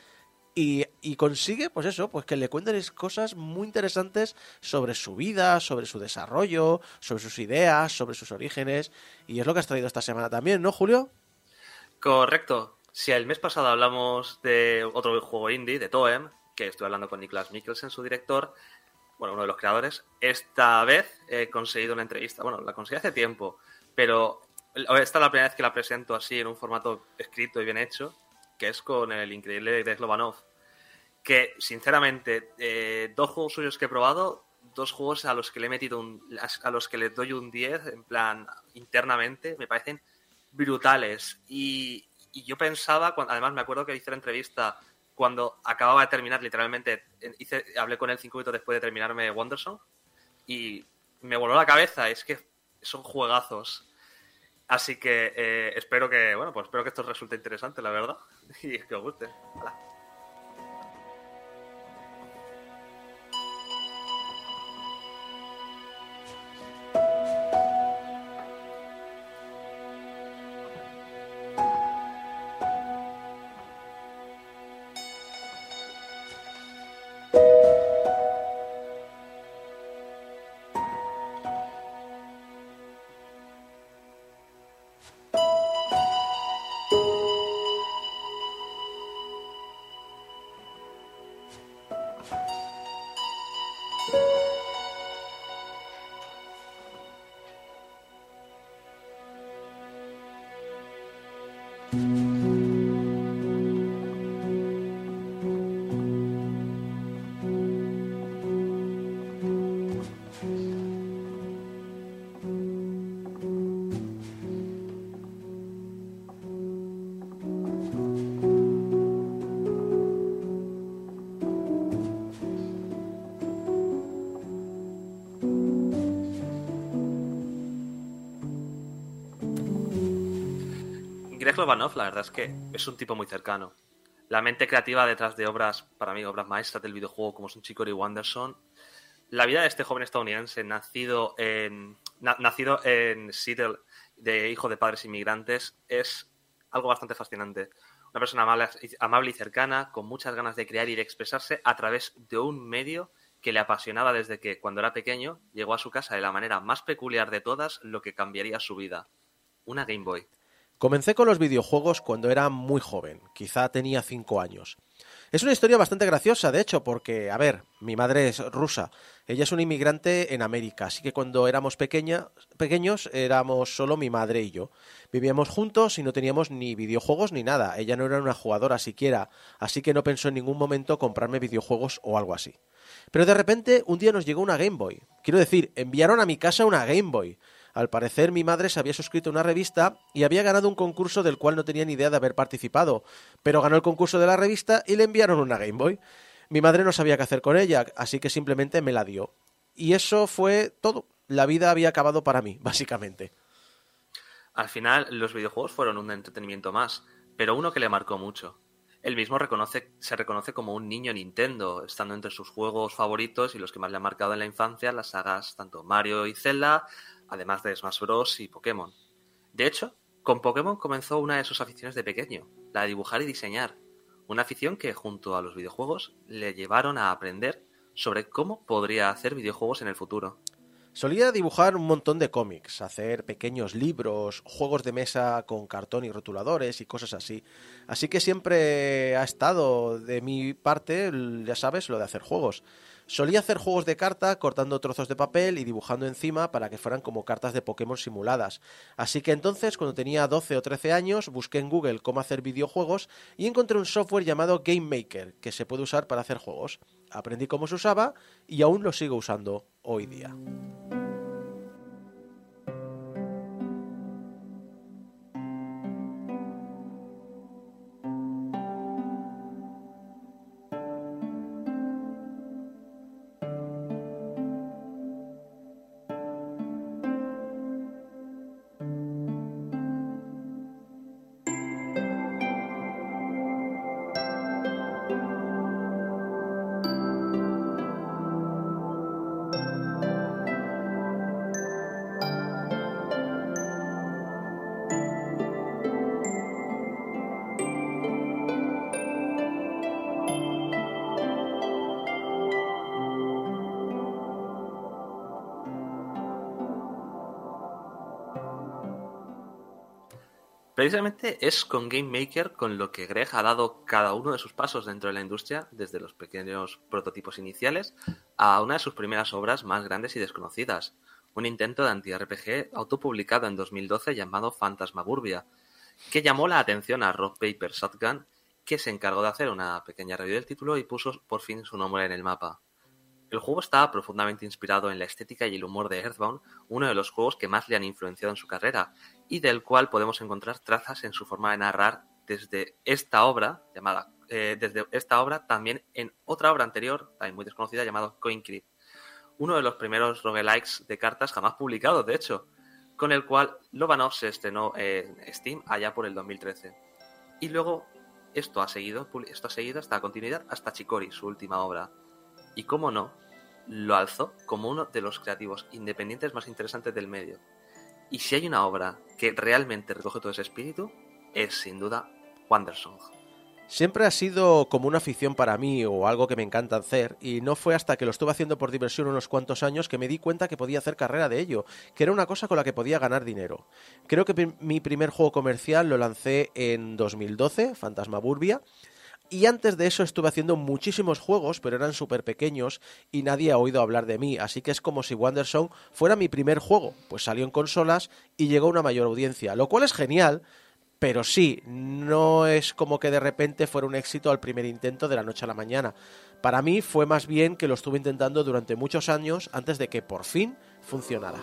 Speaker 4: y, consigue, pues eso, pues que le cuenten cosas muy interesantes sobre su vida, sobre su desarrollo, sobre sus ideas, sobre sus orígenes. Y es lo que has traído esta semana también, ¿no, Julio?
Speaker 8: Correcto. Si el mes pasado hablamos de otro juego indie, de Toem, que estuve hablando con Niklas Mikkelsen, su director, bueno, uno de los creadores, esta vez he conseguido una entrevista. Bueno, la conseguí hace tiempo, pero esta es la primera vez que la presento así en un formato escrito y bien hecho, que es con el increíble Greg Lobanov. Que, sinceramente, eh, dos juegos suyos que he probado, dos juegos a los que le he metido un, a los que le doy un 10, en plan, internamente, me parecen brutales. Y, yo pensaba, cuando- además me acuerdo que hice la entrevista cuando acababa de terminar, literalmente, hice, hablé con él cinco minutos después de terminarme Wondersong y me voló la cabeza. Es que son juegazos. Así que eh, espero que, bueno, pues espero que esto os resulte interesante, la verdad, y que os guste. Hala. La verdad es que es un tipo muy cercano. La mente creativa detrás de obras, para mí, obras maestras del videojuego, como son Chicory Wanderson. La vida de este joven estadounidense, nacido en, na- nacido en Seattle, de hijo de padres inmigrantes, es algo bastante fascinante. Una persona amable y cercana, con muchas ganas de crear y de expresarse a través de un medio que le apasionaba desde que, cuando era pequeño, llegó a su casa de la manera más peculiar de todas, lo que cambiaría su vida. Una Game Boy.
Speaker 4: Comencé con los videojuegos cuando era muy joven, quizá tenía 5 años. Es una historia bastante graciosa, de hecho, porque, a ver, mi madre es rusa, ella es una inmigrante en América, así que cuando éramos pequeña, pequeños éramos solo mi madre y yo. Vivíamos juntos y no teníamos ni videojuegos ni nada, ella no era una jugadora siquiera, así que no pensó en ningún momento comprarme videojuegos o algo así. Pero de repente un día nos llegó una Game Boy. Quiero decir, enviaron a mi casa una Game Boy. Al parecer mi madre se había suscrito a una revista y había ganado un concurso del cual no tenía ni idea de haber participado, pero ganó el concurso de la revista y le enviaron una Game Boy. Mi madre no sabía qué hacer con ella, así que simplemente me la dio. Y eso fue todo. La vida había acabado para mí, básicamente.
Speaker 8: Al final, los videojuegos fueron un entretenimiento más, pero uno que le marcó mucho. Él mismo se reconoce como un niño Nintendo, estando entre sus juegos favoritos y los que más le han marcado en la infancia las sagas tanto Mario y Zelda, además de Smash Bros. y Pokémon. De hecho, con Pokémon comenzó una de sus aficiones de pequeño, la de dibujar y diseñar. Una afición que, junto a los videojuegos, le llevaron a aprender sobre cómo podría hacer videojuegos en el futuro.
Speaker 4: Solía dibujar un montón de cómics, hacer pequeños libros, juegos de mesa con cartón y rotuladores y cosas así. Así que siempre ha estado de mi parte, ya sabes, lo de hacer juegos. Solía hacer juegos de carta cortando trozos de papel y dibujando encima para que fueran como cartas de Pokémon simuladas. Así que entonces, cuando tenía 12 o 13 años, busqué en Google cómo hacer videojuegos y encontré un software llamado Game Maker que se puede usar para hacer juegos. Aprendí cómo se usaba y aún lo sigo usando hoy día.
Speaker 8: Precisamente es con Game Maker con lo que Greg ha dado cada uno de sus pasos dentro de la industria, desde los pequeños prototipos iniciales a una de sus primeras obras más grandes y desconocidas, un intento de anti-RPG autopublicado en 2012 llamado Fantasmagurbia, que llamó la atención a Rock Paper Shotgun, que se encargó de hacer una pequeña review del título y puso por fin su nombre en el mapa. El juego está profundamente inspirado en la estética y el humor de Earthbound, uno de los juegos que más le han influenciado en su carrera, y del cual podemos encontrar trazas en su forma de narrar desde esta obra, llamada, eh, desde esta obra también en otra obra anterior, también muy desconocida, llamada Coin Creep, uno de los primeros roguelikes de cartas jamás publicados, de hecho, con el cual Lobanov se estrenó en Steam allá por el 2013. Y luego esto ha seguido, esto ha seguido hasta continuidad, hasta Chicori, su última obra. Y cómo no, lo alzó como uno de los creativos independientes más interesantes del medio. Y si hay una obra que realmente recoge todo ese espíritu, es sin duda Wandersong.
Speaker 4: Siempre ha sido como una afición para mí o algo que me encanta hacer y no fue hasta que lo estuve haciendo por diversión unos cuantos años que me di cuenta que podía hacer carrera de ello, que era una cosa con la que podía ganar dinero. Creo que mi primer juego comercial lo lancé en 2012, Fantasma Burbia, y antes de eso estuve haciendo muchísimos juegos, pero eran súper pequeños y nadie ha oído hablar de mí. Así que es como si Wandersong fuera mi primer juego. Pues salió en consolas y llegó a una mayor audiencia. Lo cual es genial, pero sí, no es como que de repente fuera un éxito al primer intento de la noche a la mañana. Para mí fue más bien que lo estuve intentando durante muchos años antes de que por fin funcionara.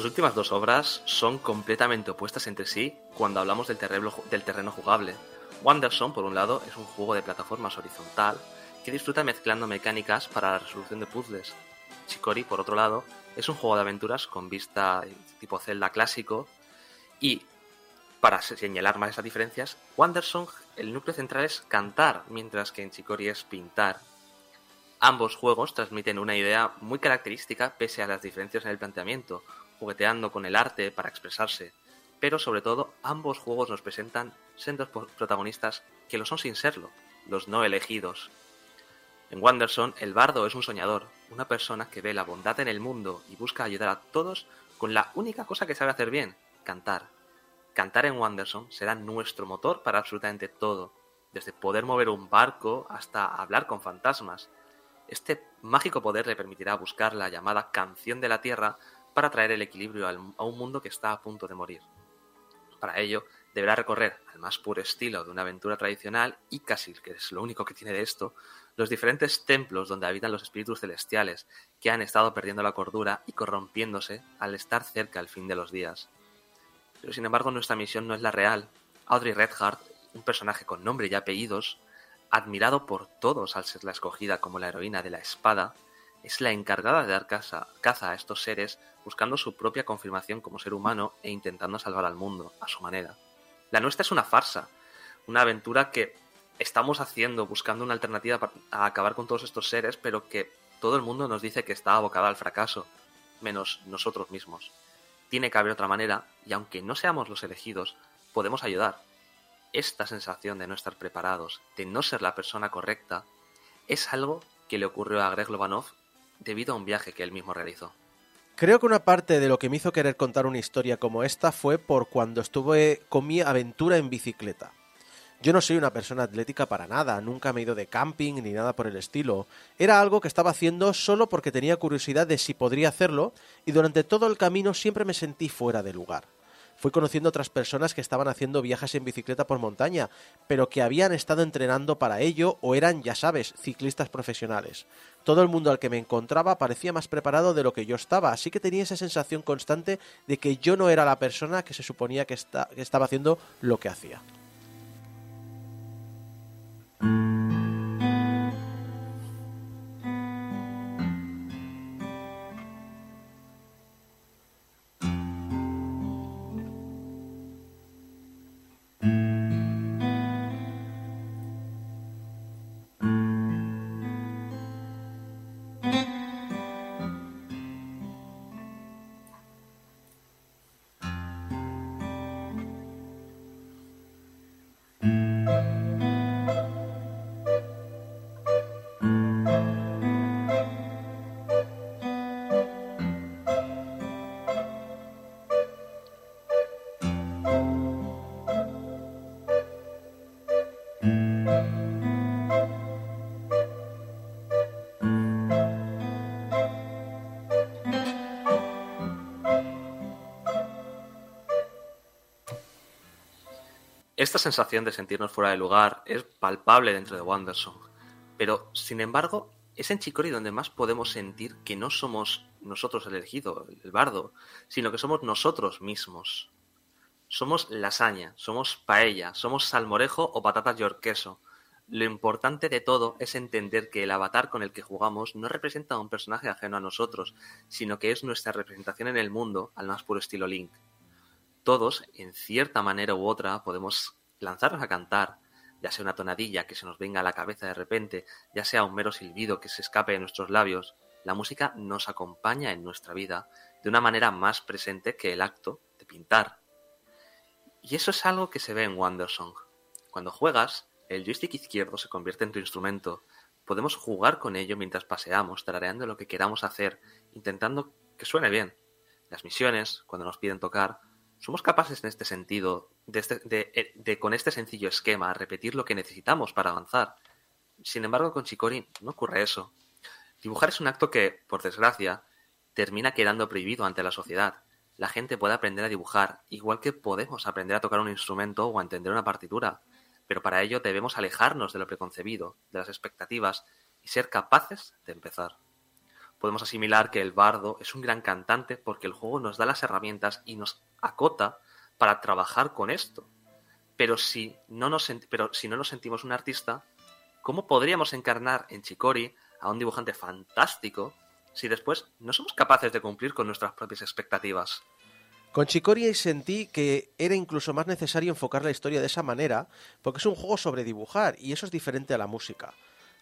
Speaker 8: Sus últimas dos obras son completamente opuestas entre sí cuando hablamos del terreno, jugable. Wanderson, por un lado, es un juego de plataformas horizontal que disfruta mezclando mecánicas para la resolución de puzzles. Chicory, por otro lado, es un juego de aventuras con vista tipo Zelda clásico y, para señalar más esas diferencias, Wandersong, el núcleo central es cantar, mientras que en Chicory es pintar. Ambos juegos transmiten una idea muy característica pese a las diferencias en el planteamiento, jugueteando con el arte para expresarse, pero sobre todo ambos juegos nos presentan sendos protagonistas que lo son sin serlo, los no elegidos. En Wanderson, el bardo es un soñador, una persona que ve la bondad en el mundo y busca ayudar a todos con la única cosa que sabe hacer bien, cantar. Cantar en Wanderson será nuestro motor para absolutamente todo, desde poder mover un barco hasta hablar con fantasmas. Este mágico poder le permitirá buscar la llamada canción de la Tierra para traer el equilibrio a un mundo que está a punto de morir. Para ello, deberá recorrer al más puro estilo de una aventura tradicional y casi que es lo único que tiene de esto, los diferentes templos donde habitan los espíritus celestiales que han estado perdiendo la cordura y corrompiéndose al estar cerca al fin de los días. Pero sin embargo nuestra misión no es la real. Audrey Redhart, un personaje con nombre y apellidos, admirado por todos al ser la escogida como la heroína de la espada, es la encargada de dar caza, a estos seres buscando su propia confirmación como ser humano e intentando salvar al mundo a su manera. La nuestra es una farsa, una aventura que estamos haciendo buscando una alternativa para acabar con todos estos seres, pero que todo el mundo nos dice que está abocada al fracaso, menos nosotros mismos. Tiene que haber otra manera, y aunque no seamos los elegidos, podemos ayudar. Esta sensación de no estar preparados, de no ser la persona correcta, es algo que le ocurrió a Greg Lobanov debido a un viaje que él mismo realizó.
Speaker 4: Creo que una parte de lo que me hizo querer contar una historia como esta fue por cuando estuve con mi aventura en bicicleta. Yo no soy una persona atlética para nada, nunca me he ido de camping ni nada por el estilo. Era algo que estaba haciendo solo porque tenía curiosidad de si podría hacerlo y durante todo el camino siempre me sentí fuera de lugar. Fui conociendo otras personas que estaban haciendo viajes en bicicleta por montaña, pero que habían estado entrenando para ello o eran, ya sabes, ciclistas profesionales. Todo el mundo al que me encontraba parecía más preparado de lo que yo estaba, así que tenía esa sensación constante de que yo no era la persona que se suponía que, que estaba haciendo lo que hacía.
Speaker 8: Esta sensación de sentirnos fuera de lugar es palpable dentro de Wandersong, pero sin embargo es en Chicori donde más podemos sentir que no somos nosotros el elegido, el bardo, sino que somos nosotros mismos. Somos lasaña, somos paella, somos salmorejo o patatas york queso. Lo importante de todo es entender que el avatar con el que jugamos no representa a un personaje ajeno a nosotros, sino que es nuestra representación en el mundo al más puro estilo Link todos, en cierta manera u otra, podemos lanzarnos a cantar, ya sea una tonadilla que se nos venga a la cabeza de repente, ya sea un mero silbido que se escape de nuestros labios, la música nos acompaña en nuestra vida de una manera más presente que el acto de pintar. Y eso es algo que se ve en Wandersong. Cuando juegas, el joystick izquierdo se convierte en tu instrumento. Podemos jugar con ello mientras paseamos, tarareando lo que queramos hacer, intentando que suene bien. Las misiones, cuando nos piden tocar, somos capaces en este sentido, de, este- eh, de con este sencillo esquema, repetir lo que necesitamos para avanzar. Sin embargo, con Chicory no ocurre eso. Dibujar es un acto que, por desgracia, termina quedando prohibido ante la sociedad. La gente puede aprender a dibujar, igual que podemos aprender a tocar un instrumento o a entender una partitura, pero para ello debemos alejarnos de lo preconcebido, de las expectativas, y ser capaces de empezar podemos asimilar que el bardo es un gran cantante porque el juego nos da las herramientas y nos acota para trabajar con esto. Pero si no nos, sentimos un artista, ¿cómo podríamos encarnar en Chicori a un dibujante fantástico si después no somos capaces de cumplir con nuestras propias expectativas?
Speaker 4: Con Chicory sentí que era incluso más necesario enfocar la historia de esa manera, porque es un juego sobre dibujar y eso es diferente a la música.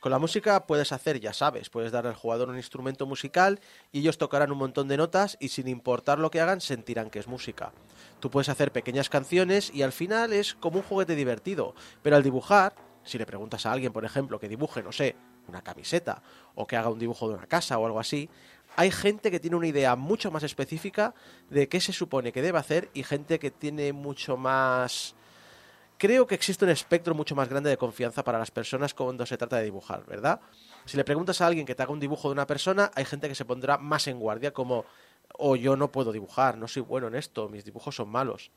Speaker 4: Con la música puedes hacer, ya sabes, puedes dar al jugador un instrumento musical y ellos tocarán un montón de notas y sin importar lo que hagan sentirán que es música. Tú puedes hacer pequeñas canciones y al final es como un juguete divertido, pero al dibujar, si le preguntas a alguien, por ejemplo, que dibuje, no sé, una camiseta o que haga un dibujo de una casa o algo así, hay gente que tiene una idea mucho más específica de qué se supone que debe hacer y gente que tiene mucho más... Creo que existe un espectro mucho más grande de confianza para las personas cuando se trata de dibujar, ¿verdad? Si le preguntas a alguien que te haga un dibujo de una persona, hay gente que se pondrá más en guardia como, o yo no puedo dibujar, no soy bueno en esto, mis dibujos son malos.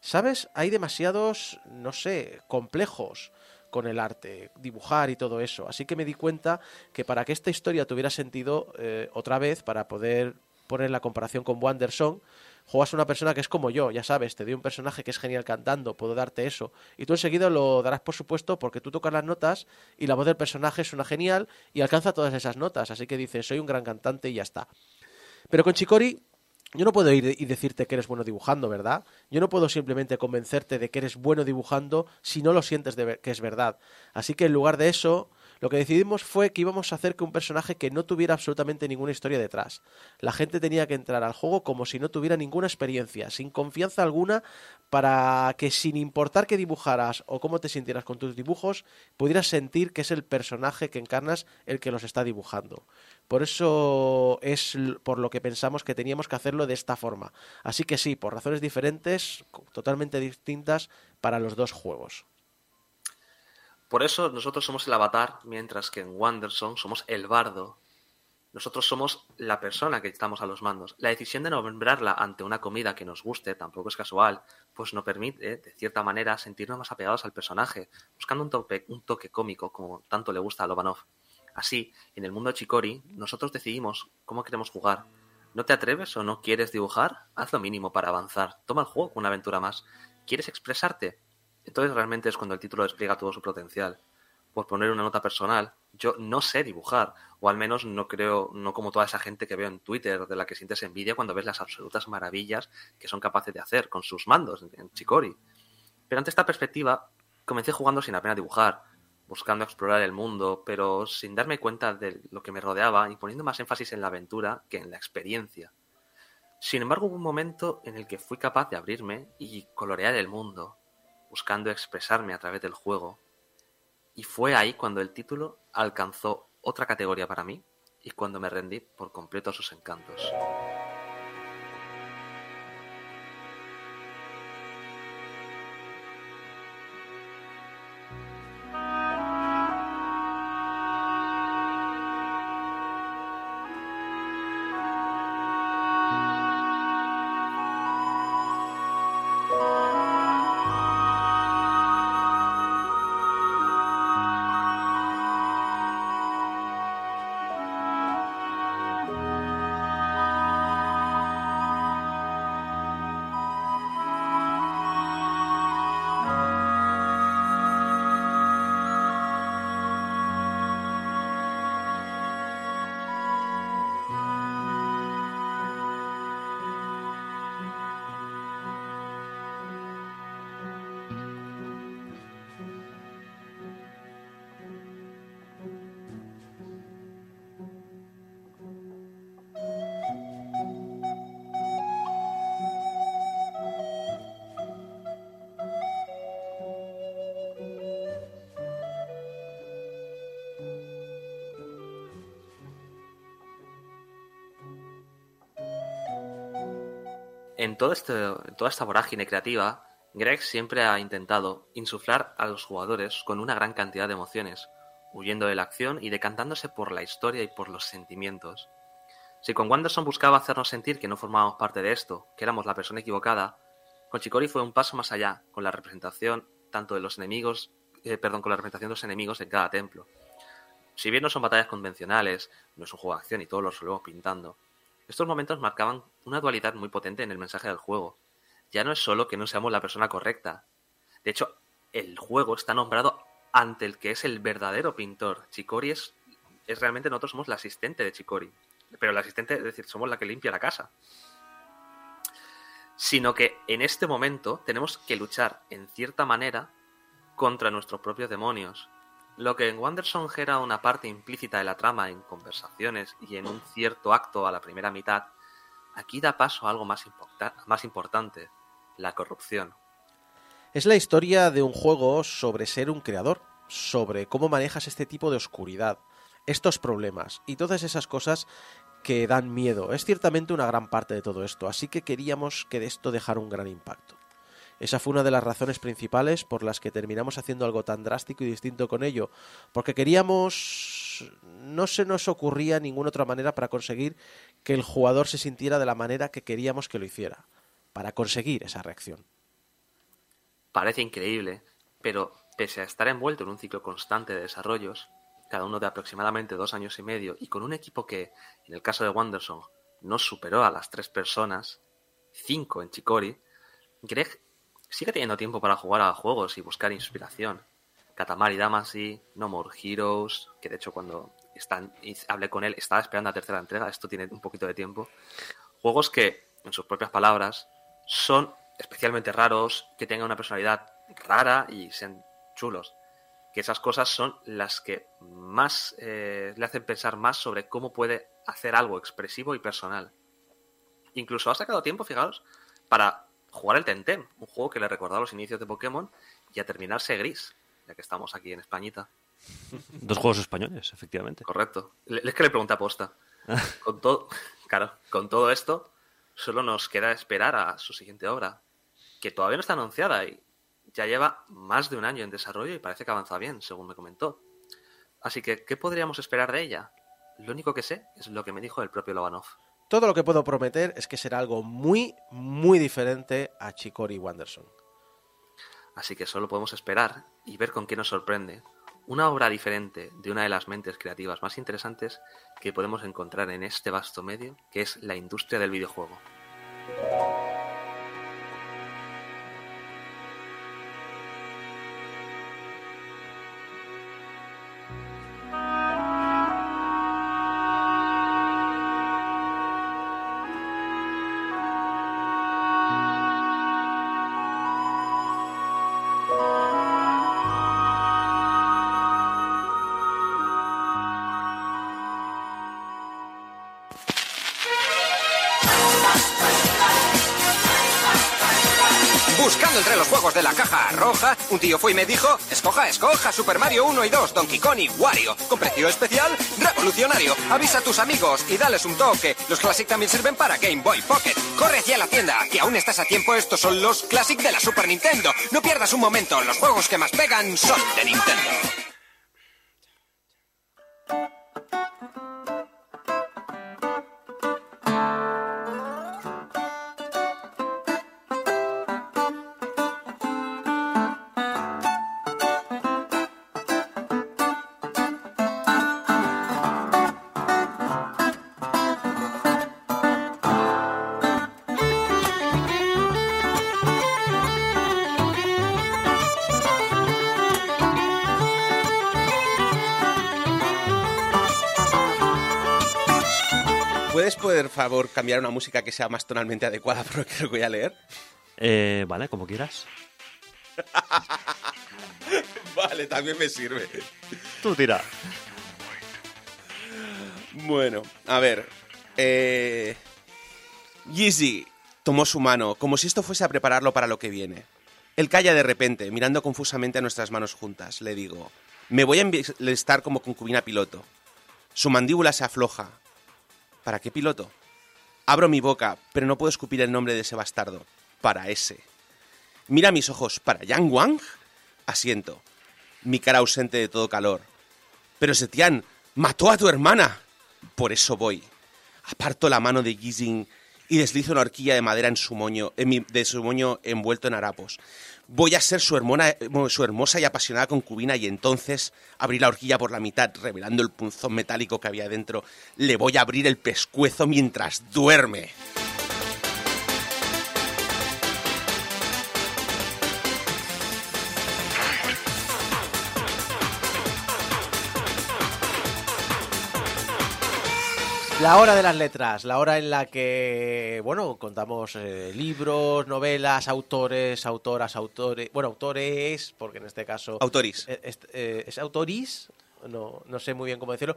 Speaker 4: ¿Sabes? Hay demasiados, no sé, complejos con el arte, dibujar y todo eso. Así que me di cuenta que para que esta historia tuviera sentido eh, otra vez, para poder poner la comparación con Wandersong, juegas a una persona que es como yo, ya sabes, te doy un personaje que es genial cantando, puedo darte eso, y tú enseguida lo darás por supuesto porque tú tocas las notas y la voz del personaje suena genial y alcanza todas esas notas, así que dices, soy un gran cantante y ya está. Pero con Chicori yo no puedo ir y decirte que eres bueno dibujando, ¿verdad? Yo no puedo simplemente convencerte de que eres bueno dibujando si no lo sientes de que es verdad. Así que en lugar de eso, lo que decidimos fue que íbamos a hacer que un personaje que no tuviera absolutamente ninguna historia detrás. La gente tenía que entrar al juego como si no tuviera ninguna experiencia, sin confianza alguna, para que sin importar qué dibujaras o cómo te sintieras con tus dibujos, pudieras sentir que es el personaje que encarnas el que los está dibujando. Por eso es por lo que pensamos que teníamos que hacerlo de esta forma. Así que sí, por razones diferentes, totalmente distintas para los dos juegos.
Speaker 8: Por eso nosotros somos el avatar, mientras que en Wanderson somos el bardo. Nosotros somos la persona que estamos a los mandos. La decisión de nombrarla ante una comida que nos guste tampoco es casual, pues nos permite, de cierta manera, sentirnos más apegados al personaje, buscando un toque, un toque cómico como tanto le gusta a Lobanov. Así, en el mundo de Chicori, nosotros decidimos cómo queremos jugar. ¿No te atreves o no quieres dibujar? Haz lo mínimo para avanzar. Toma el juego como una aventura más. ¿Quieres expresarte? Entonces realmente es cuando el título despliega todo su potencial. Por poner una nota personal, yo no sé dibujar, o al menos no creo, no como toda esa gente que veo en Twitter, de la que sientes envidia cuando ves las absolutas maravillas que son capaces de hacer con sus mandos en Chicori. Pero ante esta perspectiva, comencé jugando sin apenas dibujar, buscando explorar el mundo, pero sin darme cuenta de lo que me rodeaba y poniendo más énfasis en la aventura que en la experiencia. Sin embargo, hubo un momento en el que fui capaz de abrirme y colorear el mundo, buscando expresarme a través del juego. Y fue ahí cuando el título alcanzó otra categoría para mí y cuando me rendí por completo a sus encantos. Este, en toda esta vorágine creativa, Greg siempre ha intentado insuflar a los jugadores con una gran cantidad de emociones, huyendo de la acción y decantándose por la historia y por los sentimientos. Si con Wanderson buscaba hacernos sentir que no formábamos parte de esto, que éramos la persona equivocada, con Chicori fue un paso más allá, con la representación tanto de los enemigos, eh, perdón, con la representación de los enemigos en cada templo. Si bien no son batallas convencionales, no es un juego de acción y todos lo resolvemos pintando, estos momentos marcaban una dualidad muy potente en el mensaje del juego. Ya no es solo que no seamos la persona correcta. De hecho, el juego está nombrado ante el que es el verdadero pintor. Chicori es, es realmente nosotros somos la asistente de Chicori. Pero la asistente, es decir, somos la que limpia la casa. Sino que en este momento tenemos que luchar en cierta manera contra nuestros propios demonios. Lo que en Wanderson era una parte implícita de la trama en conversaciones y en un cierto acto a la primera mitad, aquí da paso a algo más, más importante, la corrupción.
Speaker 4: Es la historia de un juego sobre ser un creador, sobre cómo manejas este tipo de oscuridad, estos problemas y todas esas cosas que dan miedo. Es ciertamente una gran parte de todo esto, así que queríamos que de esto dejara un gran impacto. Esa fue una de las razones principales por las que terminamos haciendo algo tan drástico y distinto con ello, porque queríamos... no se nos ocurría ninguna otra manera para conseguir que el jugador se sintiera de la manera que queríamos que lo hiciera, para conseguir esa reacción.
Speaker 8: Parece increíble, pero pese a estar envuelto en un ciclo constante de desarrollos, cada uno de aproximadamente dos años y medio, y con un equipo que, en el caso de Wanderson, no superó a las tres personas, cinco en Chicori, Greg sigue teniendo tiempo para jugar a juegos y buscar inspiración. Katamari Damacy, No More Heroes, que de hecho cuando están, hablé con él estaba esperando la tercera entrega, esto tiene un poquito de tiempo. Juegos que, en sus propias palabras, son especialmente raros, que tengan una personalidad rara y sean chulos. Que esas cosas son las que más eh, le hacen pensar más sobre cómo puede hacer algo expresivo y personal. Incluso ha sacado tiempo, fijaos, para jugar el Tentem, un juego que le recordaba los inicios de Pokémon y a terminarse gris, ya que estamos aquí en Españita.
Speaker 5: Dos juegos españoles, efectivamente.
Speaker 8: Correcto. Es que le pregunté a posta. Con todo, claro, con todo esto, solo nos queda esperar a su siguiente obra, que todavía no está anunciada y ya lleva más de un año en desarrollo y parece que avanza bien, según me comentó. Así que, ¿qué podríamos esperar de ella? Lo único que sé es lo que me dijo el propio Lobanov.
Speaker 4: Todo lo que puedo prometer es que será algo muy, muy diferente a Chicori Wanderson.
Speaker 8: Así que solo podemos esperar y ver con qué nos sorprende. Una obra diferente de una de las mentes creativas más interesantes que podemos encontrar en este vasto medio, que es la industria del videojuego.
Speaker 9: La caja roja, un tío fue y me dijo, escoja, escoja Super Mario 1 y 2, Donkey Kong y Wario. Con precio especial, revolucionario. Avisa a tus amigos y dales un toque. Los Classic también sirven para Game Boy Pocket. Corre hacia la tienda, que aún estás a tiempo. Estos son los Classic de la Super Nintendo. No pierdas un momento, los juegos que más pegan son de Nintendo.
Speaker 6: Favor, cambiar una música que sea más tonalmente adecuada para lo que voy a leer?
Speaker 5: Eh, vale, como quieras.
Speaker 6: Vale, también me sirve.
Speaker 5: Tú tira.
Speaker 6: Bueno, a ver. Eh... Yeezy tomó su mano, como si esto fuese a prepararlo para lo que viene. Él calla de repente, mirando confusamente a nuestras manos juntas. Le digo, me voy a enlistar como concubina piloto. Su mandíbula se afloja. ¿Para qué piloto? Abro mi boca, pero no puedo escupir el nombre de ese bastardo. Para ese. Mira mis ojos. ¿Para Yang Wang? Asiento. Mi cara ausente de todo calor. Pero Setian mató a tu hermana. Por eso voy. Aparto la mano de Gizing y deslizo una horquilla de madera en su moño, de su moño envuelto en harapos. Voy a ser su, hermona- su hermosa y apasionada concubina y entonces abrí la horquilla por la mitad, revelando el punzón metálico que había dentro. Le voy a abrir el pescuezo mientras duerme.
Speaker 4: La hora de las letras, la hora en la que, bueno, contamos eh, libros, novelas, autores, autoras, autores, bueno, autores, porque en este caso...
Speaker 6: Autoris.
Speaker 4: Eh, est- eh, ¿Es autoris? No, no sé muy bien cómo decirlo,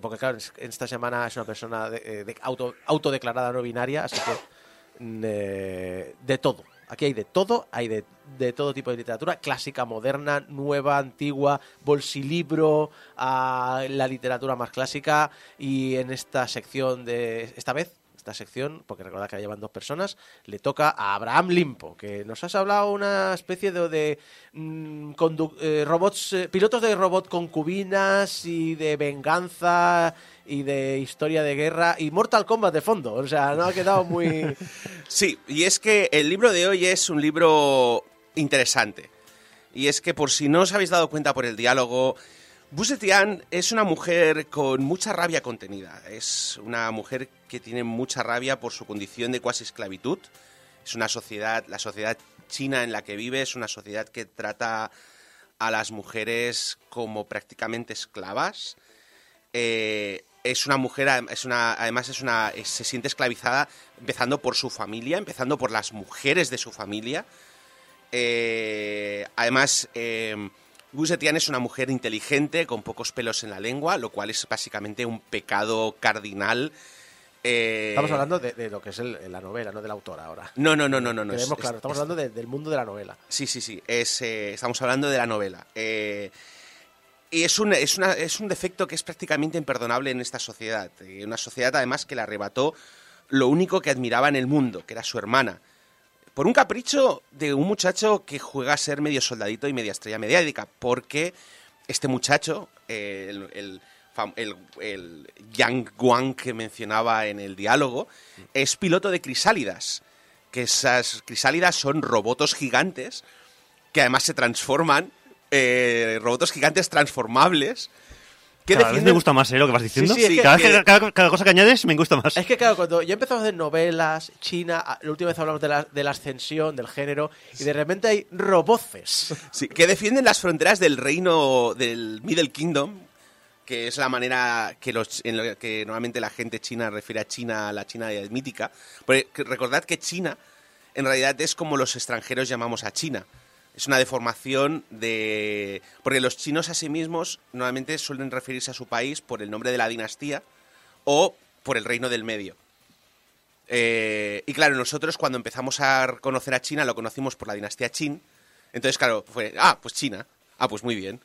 Speaker 4: porque claro, es- esta semana es una persona de, eh, de auto, autodeclarada no binaria, así que mm, eh, de todo. Aquí hay de todo, hay de, todo tipo de literatura, clásica, moderna, nueva, antigua, bolsilibro, a la literatura más clásica. Y en esta sección de esta vez esta sección, porque recordad que la llevan dos personas, le toca a Abraham Limpo, que nos has hablado una especie de, mm, eh, robots, eh, pilotos de robot concubinas y de venganza y de historia de guerra y Mortal Kombat de fondo. O sea, no ha quedado muy...
Speaker 6: Sí, y es que el libro de hoy es un libro interesante. Y es que por si no os habéis dado cuenta por el diálogo, Busetian es una mujer con mucha rabia contenida. Es una mujer que tiene mucha rabia por su condición de cuasi esclavitud. Es una sociedad, la sociedad china en la que vive es una sociedad que trata a las mujeres como prácticamente esclavas. Eh, es una mujer, es una, además es una, se siente esclavizada empezando por su familia, empezando por las mujeres de su familia. Eh, además, eh, Wu Zetian es una mujer inteligente, con pocos pelos en la lengua, lo cual es básicamente un pecado cardinal. Eh,
Speaker 4: Estamos hablando de, de lo que es el- la novela, no de la autora ahora.
Speaker 6: No, no, no, no, no. no, es-
Speaker 4: claro,
Speaker 6: es-
Speaker 4: estamos
Speaker 6: es-
Speaker 4: hablando de- del mundo de la novela.
Speaker 6: Sí, sí, sí. Es, eh, estamos hablando de la novela. Eh, y es un, es, una- es un defecto que es prácticamente imperdonable en esta sociedad. Eh, una sociedad, además, que le arrebató lo único que admiraba en el mundo, que era su hermana. Por un capricho de un muchacho que juega a ser medio soldadito y media estrella mediática, porque este muchacho, el- el Yang Guang que mencionaba en el diálogo, es piloto de crisálidas, que esas crisálidas son robotos gigantes que además se transforman, eh, robotos gigantes transformables,
Speaker 5: Cada vez me
Speaker 6: defienden-
Speaker 5: gusta más ¿eh? lo que vas diciendo.
Speaker 4: Sí, sí,
Speaker 5: cada, vez que-
Speaker 6: que-
Speaker 5: cada- cada cosa que añades me gusta más.
Speaker 4: Es que claro, cuando ya empezamos a hacer novelas, China, a- la última vez hablamos de la, de la ascensión, del género, y de repente hay roboces.
Speaker 6: Sí, que defienden las fronteras del reino del Middle Kingdom, que es la manera que, los, en lo que normalmente la gente china refiere a China, a la China mítica. Porque que- recordad que China en realidad es como los extranjeros llamamos a China. Es una deformación de... Porque los chinos a sí mismos normalmente suelen referirse a su país por el nombre de la dinastía o por el reino del medio. Eh, y claro, nosotros cuando empezamos a conocer a China lo conocimos por la dinastía Qin. Entonces, claro, fue, ah, pues China. Ah, pues muy bien.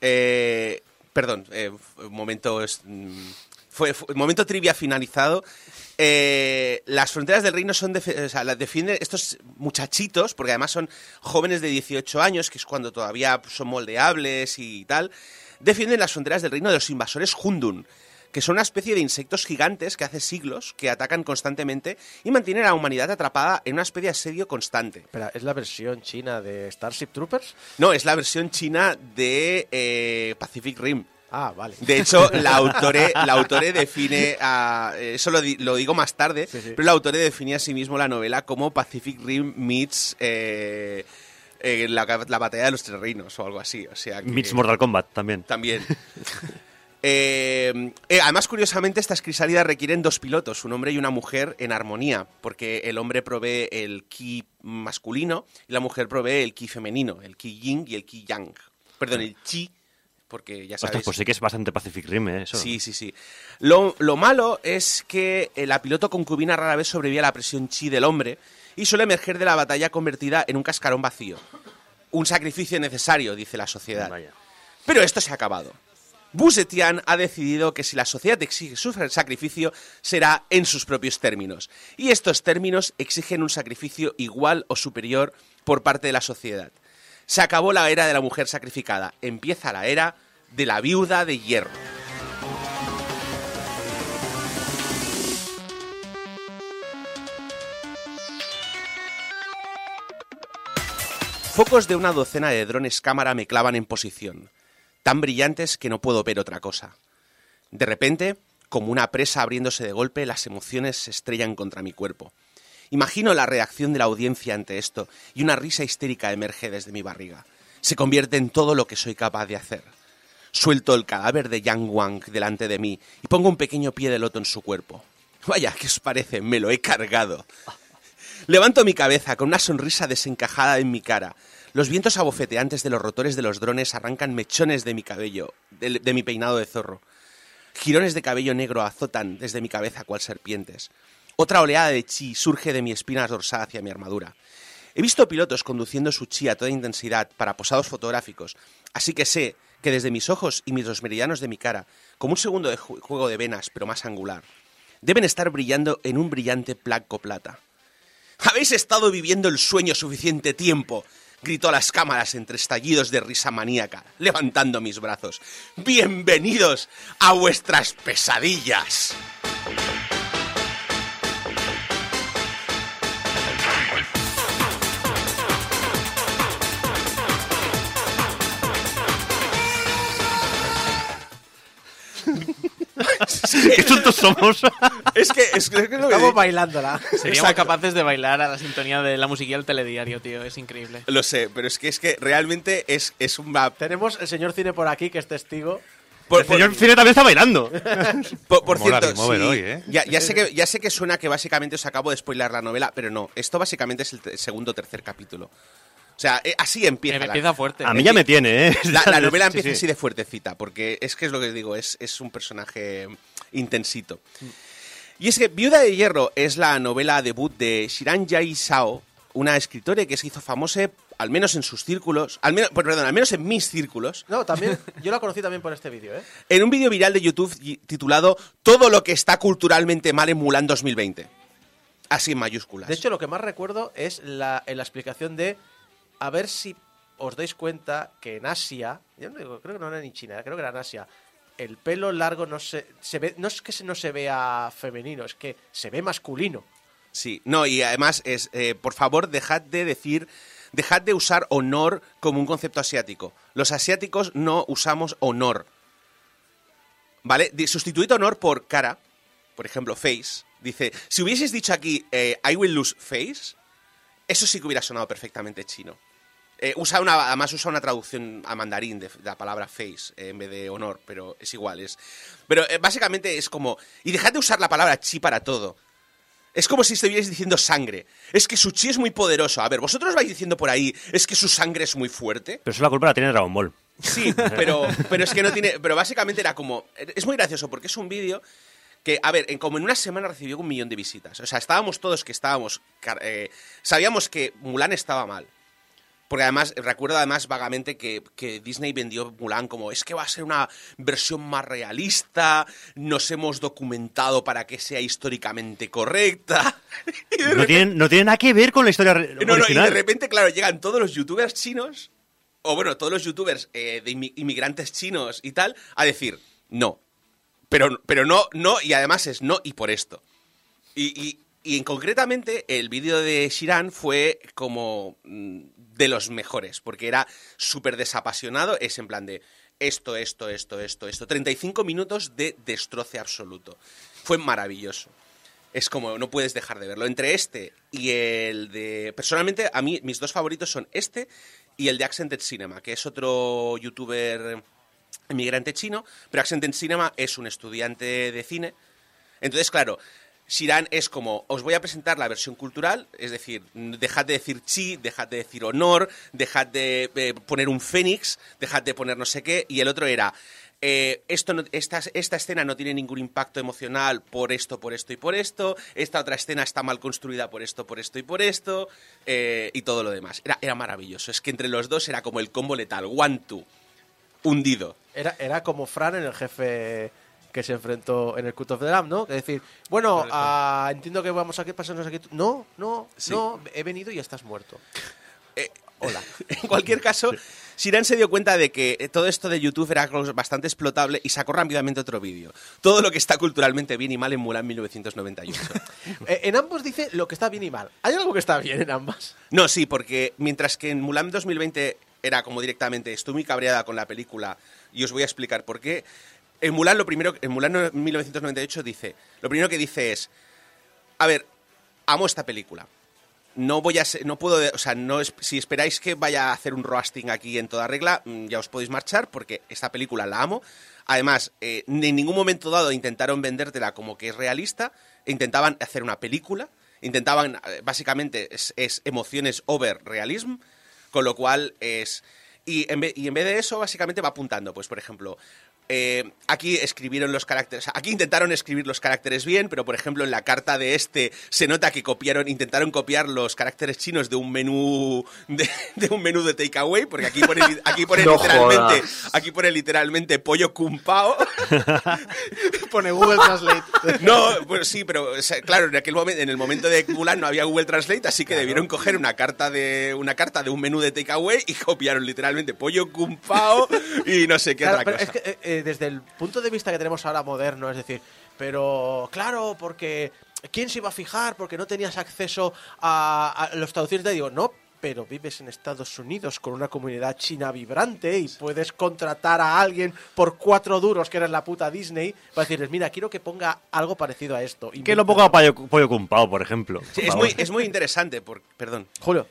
Speaker 6: Eh, perdón, eh, f- momento, es- mm, fue, fue- momento trivia finalizado. Eh, las fronteras del reino son, o sea, las defienden estos muchachitos, porque además son jóvenes de 18 años, que es cuando todavía son moldeables y tal, defienden las fronteras del reino de los invasores Hundun, que son una especie de insectos gigantes que hace siglos que atacan constantemente y mantienen a la humanidad atrapada en una especie de asedio constante.
Speaker 4: Espera, ¿es la versión china de Starship Troopers?
Speaker 6: No, es la versión china de eh, Pacific Rim.
Speaker 4: Ah, vale.
Speaker 6: De hecho, la autore, la autore define, a- eh, eso lo, di- lo digo más tarde,
Speaker 4: Sí, sí.
Speaker 6: pero la autore define a sí mismo la novela como Pacific Rim meets eh, eh, la, la batalla de los tres reinos o algo así. O sea que-
Speaker 5: Meets Mortal Kombat también.
Speaker 6: También. Eh, eh, además, curiosamente, estas crisálidas requieren dos pilotos, un hombre y una mujer en armonía, porque el hombre provee el ki masculino y la mujer provee el ki femenino, el ki yin y el ki yang. Perdón, el chi, porque ya sabéis...
Speaker 5: Ostras, pues sí que es bastante Pacific Rim, ¿eh? Eso.
Speaker 6: Sí, sí, sí. Lo, lo malo es que eh, la piloto concubina rara vez sobrevive a la presión chi del hombre y suele emerger de la batalla convertida en un cascarón vacío. Un sacrificio necesario, dice la sociedad.
Speaker 5: Vaya.
Speaker 6: Pero esto se ha acabado. Busetian ha decidido que si la sociedad exige su sacrificio, será en sus propios términos. Y estos términos exigen un sacrificio igual o superior por parte de la sociedad. Se acabó la era de la mujer sacrificada. Empieza la era de la viuda de hierro. Focos de una docena de drones cámara me clavan en posición, tan brillantes que no puedo ver otra cosa. De repente, como una presa abriéndose de golpe, las emociones se estrellan contra mi cuerpo. Imagino la reacción de la audiencia ante esto y una risa histérica emerge desde mi barriga. Se convierte en todo lo que soy capaz de hacer. Suelto el cadáver de Yang Wang delante de mí y pongo un pequeño pie de loto en su cuerpo. Vaya, ¿qué os parece? Me lo he cargado. Levanto mi cabeza con una sonrisa desencajada en mi cara. Los vientos abofeteantes de los rotores de los drones arrancan mechones de mi cabello, de, de mi peinado de zorro. Girones de cabello negro azotan desde mi cabeza cual serpientes. Otra oleada de chi surge de mi espina dorsal hacia mi armadura. He visto pilotos conduciendo su chi a toda intensidad para posados fotográficos, así que sé que desde mis ojos y mis los meridianos de mi cara, como un segundo de ju- juego de venas, pero más angular, deben estar brillando en un brillante placo plata. Habéis estado viviendo el sueño suficiente tiempo, gritó a las cámaras entre estallidos de risa maníaca, levantando mis brazos. Bienvenidos a vuestras pesadillas.
Speaker 5: ¡Qué tontos somos!
Speaker 6: Es que es, que es lo que
Speaker 4: Estamos bailándola.
Speaker 7: Seríamos
Speaker 6: Exacto.
Speaker 7: capaces de bailar a la sintonía de la musiquilla del telediario, tío. Es increíble.
Speaker 6: Lo sé, pero es que es que realmente es, es un map.
Speaker 4: Tenemos el señor Cine por aquí, que es testigo.
Speaker 6: Por,
Speaker 5: El señor Cine también está bailando.
Speaker 6: por- por cierto,
Speaker 2: Remover
Speaker 6: sí,
Speaker 2: hoy, ¿eh?
Speaker 6: ya, ya sé que, ya sé que suena que básicamente os acabo de spoiler la novela, pero no. Esto básicamente es el segundo o tercer capítulo. O sea, eh, así empieza.
Speaker 7: Me
Speaker 6: la-
Speaker 7: empieza fuerte.
Speaker 5: A mí ya me tiene, ¿eh?
Speaker 6: La, la novela
Speaker 5: Sí,
Speaker 6: empieza
Speaker 5: sí.
Speaker 6: así de fuertecita, porque es que es lo que digo, es, es un personaje intensito. Y es que Viuda de Hierro es la novela debut de Shiran Jai Sao, una escritora que se hizo famosa, al menos en sus círculos, al menos, perdón, al menos en mis círculos,
Speaker 4: No, también. Yo la conocí también por este vídeo, ¿eh?
Speaker 6: en un vídeo viral de YouTube titulado Todo lo que está culturalmente mal en Mulan 2020. Así en mayúsculas.
Speaker 4: De hecho, lo que más recuerdo es la, en la explicación de a ver si os dais cuenta que en Asia, yo no digo, creo que no era ni China, creo que era en Asia, el pelo largo no se, se ve, no es que no se vea femenino, es que se ve masculino.
Speaker 6: Sí, no, y además es, eh, por favor, dejad de decir, dejad de usar honor como un concepto asiático. Los asiáticos no usamos honor. ¿Vale? Sustituid honor por cara, por ejemplo, face. Dice, si hubieses dicho aquí, eh, I will lose face, eso sí que hubiera sonado perfectamente chino. Eh, usa una, además usa una traducción a mandarín de, de la palabra face eh, en vez de honor, pero es igual. Es, pero eh, básicamente es como, y dejad de usar la palabra chi para todo. Es como si estuvierais diciendo sangre. Es que su chi es muy poderoso. A ver, vosotros vais diciendo por ahí, es que su sangre es muy fuerte.
Speaker 5: Pero eso la culpa la tiene Dragon Ball.
Speaker 6: Sí, pero, pero es que no tiene. Pero básicamente era como. Es muy gracioso porque es un vídeo que, a ver, en, como en una semana recibió un millón de visitas. O sea, estábamos todos que estábamos. eh, sabíamos que Mulan estaba mal. Porque además, recuerdo además vagamente que, que Disney vendió Mulan como es que va a ser una versión más realista, nos hemos documentado para que sea históricamente correcta. Y
Speaker 5: No
Speaker 6: repente-
Speaker 5: tiene, no tiene nada que ver con la historia
Speaker 6: no, no, y de
Speaker 5: original.
Speaker 6: repente, claro, llegan todos los youtubers chinos, o bueno, todos los youtubers eh, de inmi- inmigrantes chinos y tal, a decir, no. Pero, pero no, no, y además es no y por esto. Y, y- y en concretamente, el vídeo de Shiran fue como mm, de los mejores, porque era súper desapasionado, es en plan de esto, esto, esto, esto, esto. 35 minutos de destroce absoluto. Fue maravilloso es como no puedes dejar de verlo. Entre este y el de. Personalmente, a mí, mis dos favoritos son este y el de Accented Cinema, que es otro youtuber inmigrante chino, pero Accented Cinema es un estudiante de cine. Entonces, claro. Shiran es como, os voy a presentar la versión cultural, es decir, dejad de decir chi, dejad de decir honor, dejad de eh, poner un fénix, dejad de poner no sé qué, y el otro era, eh, esto esta, esta escena no tiene ningún impacto emocional por esto, por esto y por esto, esta otra escena está mal construida por esto, por esto y por esto, eh, y todo lo demás. Era, era maravilloso, es que entre los dos era como el combo letal, one, two, hundido.
Speaker 4: Era, era como Fran en el jefe que se enfrentó en el Cut of the Lamb, ¿no? Es decir, bueno, ah, entiendo que vamos a pasarnos aquí. No, no,
Speaker 6: Sí.
Speaker 4: no, he venido y estás muerto.
Speaker 6: Eh,
Speaker 4: Hola.
Speaker 6: En cualquier caso, Shiran se dio cuenta de que eh, todo esto de YouTube era algo bastante explotable y sacó rápidamente otro vídeo. Todo lo que está culturalmente bien y mal en Mulan 1998.
Speaker 4: Eh, en ambos dice lo que está bien y mal. ¿Hay algo que está bien en ambas?
Speaker 6: No, sí, porque mientras que en Mulan 2020 era como directamente estoy muy cabreada con la película y os voy a explicar por qué. En Mulan lo primero, en Mulan 1998 dice, lo primero que dice es, a ver, amo esta película. No voy a ser- no puedo, o sea, no si esperáis que vaya a hacer un roasting aquí en toda regla, mm, ya os podéis marchar porque esta película la amo. Además, eh, en ningún momento dado intentaron vendértela como que es realista, intentaban hacer una película, intentaban, eh, básicamente, es, es emociones over realism, con lo cual es... Y en, vez, y en vez de eso, básicamente va apuntando, pues por ejemplo, eh, aquí escribieron los caracteres, aquí intentaron escribir los caracteres bien, pero por ejemplo en la carta de este se nota que copiaron, intentaron copiar los caracteres chinos de un menú de, de un menú de takeaway, porque aquí pone, aquí pone
Speaker 8: No
Speaker 6: literalmente,
Speaker 8: jodas.
Speaker 6: aquí pone literalmente pollo cumpao.
Speaker 7: Pone Google Translate.
Speaker 6: No, pues sí, pero o sea, claro, en aquel momento, en el momento de Mulan no había Google Translate, así que debieron coger una carta de una carta de un menú de takeaway y copiaron literalmente pollo cumpao y no sé qué
Speaker 4: Claro,
Speaker 6: otra
Speaker 4: pero
Speaker 6: cosa.
Speaker 4: es que eh, desde el punto de vista que tenemos ahora moderno, es decir, pero claro, porque ¿quién se iba a fijar? Porque no tenías acceso a, a los traducciones. Te digo, no, pero vives en Estados Unidos con una comunidad china vibrante y puedes contratar a alguien por cuatro duros, que eres la puta Disney, para decirles, mira, quiero que ponga algo parecido a esto.
Speaker 5: Que lo ponga pollo, pollo cumpao, por ejemplo.
Speaker 6: Sí, es, muy, es muy interesante, por, perdón.
Speaker 4: Julio.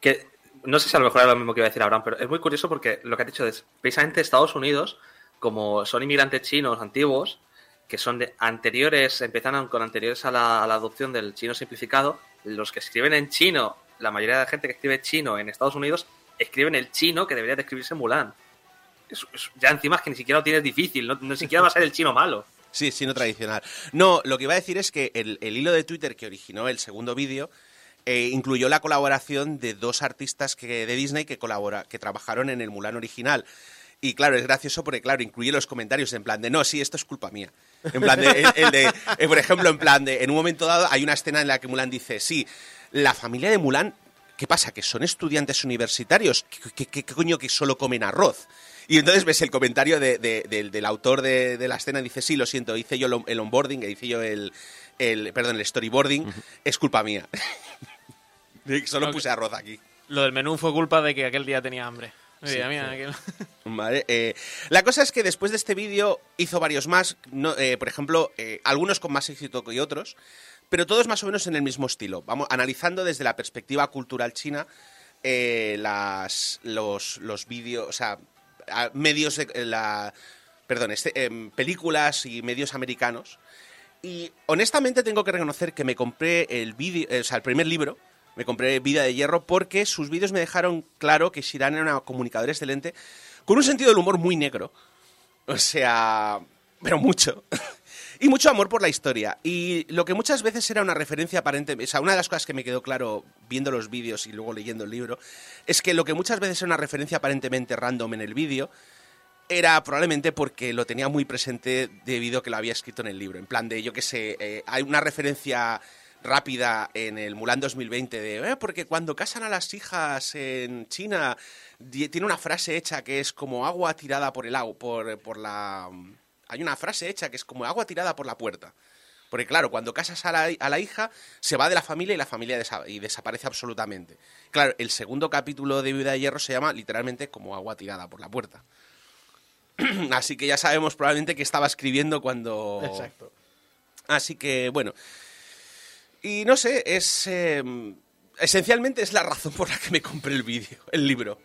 Speaker 8: que no sé si a lo mejor era lo mismo que iba a decir Abraham, pero es muy curioso porque lo que ha dicho es precisamente Estados Unidos, como son inmigrantes chinos antiguos, que son de anteriores, empezaron con anteriores a la, adopción del chino simplificado, los que escriben en chino, la mayoría de la gente que escribe chino en Estados Unidos, escriben el chino que debería de escribirse en Mulan. Ya encima es que ni siquiera lo tienes difícil, no, ni siquiera va a ser el chino malo.
Speaker 6: Sí, sí, no tradicional. No, lo que iba a decir es que el, el hilo de Twitter que originó el segundo vídeo eh, incluyó la colaboración de dos artistas que, de Disney que, colabora, que trabajaron en el Mulan original. Y claro, es gracioso porque, claro, incluye los comentarios en plan de, no, sí, esto es culpa mía. En plan de, el, el de eh, por ejemplo, en plan de, en un momento dado hay una escena en la que Mulan dice, sí, la familia de Mulan, ¿qué pasa? ¿Que son estudiantes universitarios? ¿Qué, qué- qué- qué coño que solo comen arroz? Y entonces ves el comentario de- de- del, del autor de, de la escena, dice, sí, lo siento, hice yo el on- el onboarding, hice yo el, el perdón, el storyboarding, es culpa mía. solo puse arroz aquí.
Speaker 7: Lo del menú fue culpa de que aquel día tenía hambre.
Speaker 6: Sí,
Speaker 7: mira,
Speaker 6: sí.
Speaker 7: aquel-
Speaker 6: Vale, eh, la cosa es que después de este vídeo hizo varios más, eh, por ejemplo, eh, algunos con más éxito que otros, pero todos más o menos en el mismo estilo. Vamos analizando desde la perspectiva cultural china los, vídeos, o sea, medios de perdón, este, em, películas y medios americanos. Y honestamente tengo que reconocer que me compré el vídeo, o sea, el primer libro, me compré Vida de Hierro porque sus vídeos me dejaron claro que Shiran era una comunicadora excelente con un sentido del humor muy negro. O sea, pero mucho. y mucho amor por la historia. Y lo que muchas veces era una referencia aparente, o sea, una de las cosas que me quedó claro viendo los vídeos y luego leyendo el libro, es que lo que muchas veces era una referencia aparentemente random en el vídeo, era probablemente porque lo tenía muy presente debido a que lo había escrito en el libro. En plan de, yo qué sé, eh, hay una referencia rápida en el Mulan 2020 de, "Eh, porque cuando casan a las hijas en China, tiene una frase hecha que es como agua tirada por el agua, por, por la... Hay una frase hecha que es como agua tirada por la puerta. Porque claro, cuando casas a la, a la hija, se va de la familia y la familia desa- y desaparece absolutamente. Claro, el segundo capítulo de Vida de Hierro se llama literalmente como agua tirada por la puerta. Así que ya sabemos probablemente que estaba escribiendo cuando...
Speaker 4: Exacto.
Speaker 6: Así que, bueno. Y no sé, es... eh, esencialmente es la razón por la que me compré el vídeo, el libro.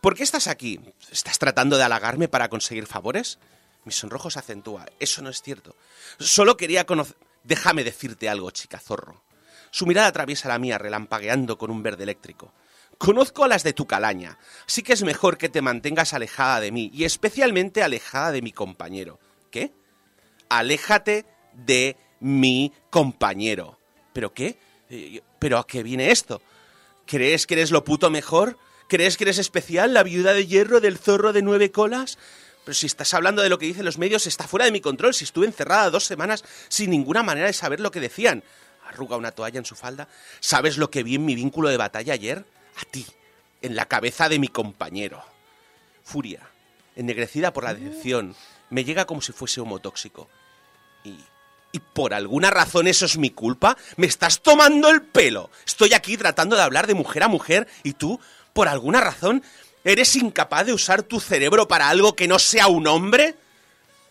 Speaker 6: ¿Por qué estás aquí? ¿Estás tratando de halagarme para conseguir favores? Mi sonrojo se acentúa. Eso no es cierto. Solo quería conocer... Déjame decirte algo, chica zorro. Su mirada atraviesa la mía, relampagueando con un verde eléctrico. Conozco a las de tu calaña, así que es mejor que te mantengas alejada de mí, y especialmente alejada de mi compañero. ¿Qué? Aléjate de mi compañero. ¿Pero qué? Eh, ¿Pero a qué viene esto? ¿Crees que eres lo puto mejor? ¿Crees que eres especial, la viuda de hierro del zorro de nueve colas? Pero si estás hablando de lo que dicen los medios, está fuera de mi control. Si estuve encerrada dos semanas sin ninguna manera de saber lo que decían. Arruga una toalla en su falda. ¿Sabes lo que vi en mi vínculo de batalla ayer? A ti, en la cabeza de mi compañero. Furia, ennegrecida por la decepción, me llega como si fuese humo tóxico. Y, y por alguna razón eso es mi culpa. Me estás tomando el pelo. Estoy aquí tratando de hablar de mujer a mujer y tú, por alguna razón, eres incapaz de usar tu cerebro para algo que no sea un hombre.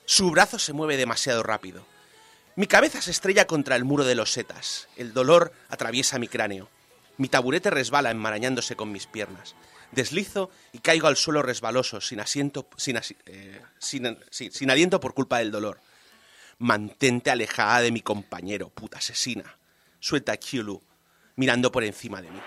Speaker 6: Su brazo se mueve demasiado rápido. Mi cabeza se estrella contra el muro de los setas. El dolor atraviesa mi cráneo. Mi taburete resbala enmarañándose con mis piernas. Deslizo y caigo al suelo resbaloso, sin asiento, sin, asi- eh, sin- aliento por culpa del dolor. Mantente alejada de mi compañero, puta asesina. Suelta Kyulu, mirando por encima de mí.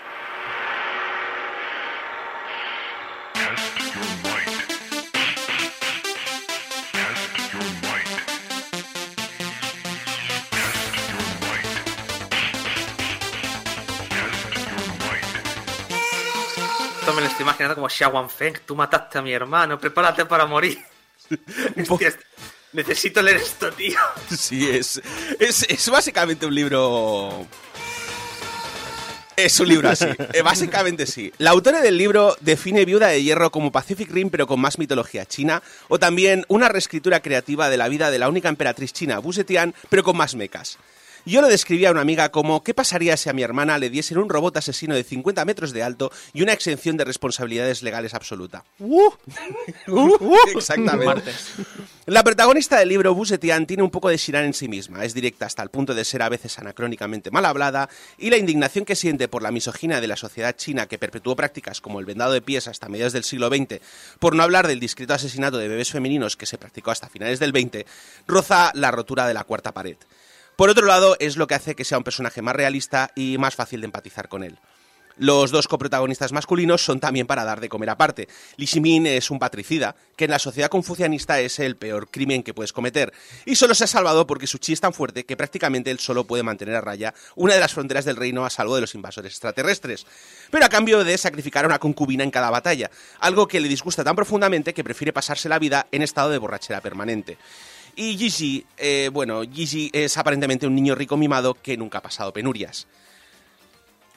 Speaker 8: Estoy imaginando como Xiao Feng, tú mataste a mi hermano, prepárate para morir. Hostia, necesito leer esto, tío.
Speaker 6: Sí, es, es, es básicamente un libro... Es un libro así, eh, básicamente sí. La autora del libro define Viuda de Hierro como Pacific Rim pero con más mitología china, o también una reescritura creativa de la vida de la única emperatriz china, Wu Zetian, pero con más mecas. Yo lo describía a una amiga como ¿qué pasaría si a mi hermana le diesen un robot asesino de 50 metros de alto y una exención de responsabilidades legales absoluta? Uh, exactamente. La protagonista del libro, Bu Zetian, tiene un poco de Shiran en sí misma. Es directa hasta el punto de ser a veces anacrónicamente mal hablada y la indignación que siente por la misoginia de la sociedad china que perpetuó prácticas como el vendado de pies hasta mediados del siglo XX, por no hablar del discreto asesinato de bebés femeninos que se practicó hasta finales del XX, roza la rotura de la cuarta pared. Por otro lado, es lo que hace que sea un personaje más realista y más fácil de empatizar con él. Los dos coprotagonistas masculinos son también para dar de comer aparte. Li Shimin es un patricida, que en la sociedad confucianista es el peor crimen que puedes cometer, y solo se ha salvado porque su chi es tan fuerte que prácticamente él solo puede mantener a raya una de las fronteras del reino a salvo de los invasores extraterrestres, pero a cambio de sacrificar a una concubina en cada batalla, algo que le disgusta tan profundamente que prefiere pasarse la vida en estado de borrachera permanente. Y Gigi, eh, bueno, Gigi es aparentemente un niño rico mimado que nunca ha pasado penurias.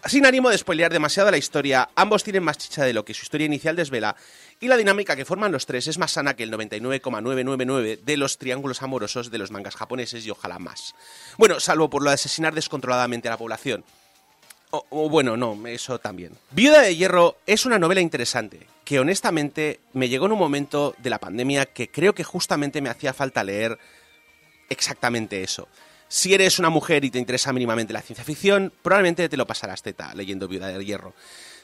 Speaker 6: Sin ánimo de spoilear demasiado la historia, ambos tienen más chicha de lo que su historia inicial desvela, y la dinámica que forman los tres es más sana que el 99,999 de los triángulos amorosos de los mangas japoneses y ojalá más. Bueno, salvo por lo de asesinar descontroladamente a la población. O, o bueno, no, eso también. Viuda de Hierro es una novela interesante, que honestamente me llegó en un momento de la pandemia que creo que justamente me hacía falta leer exactamente eso. Si eres una mujer y te interesa mínimamente la ciencia ficción, probablemente te lo pasarás teta leyendo Viuda de Hierro.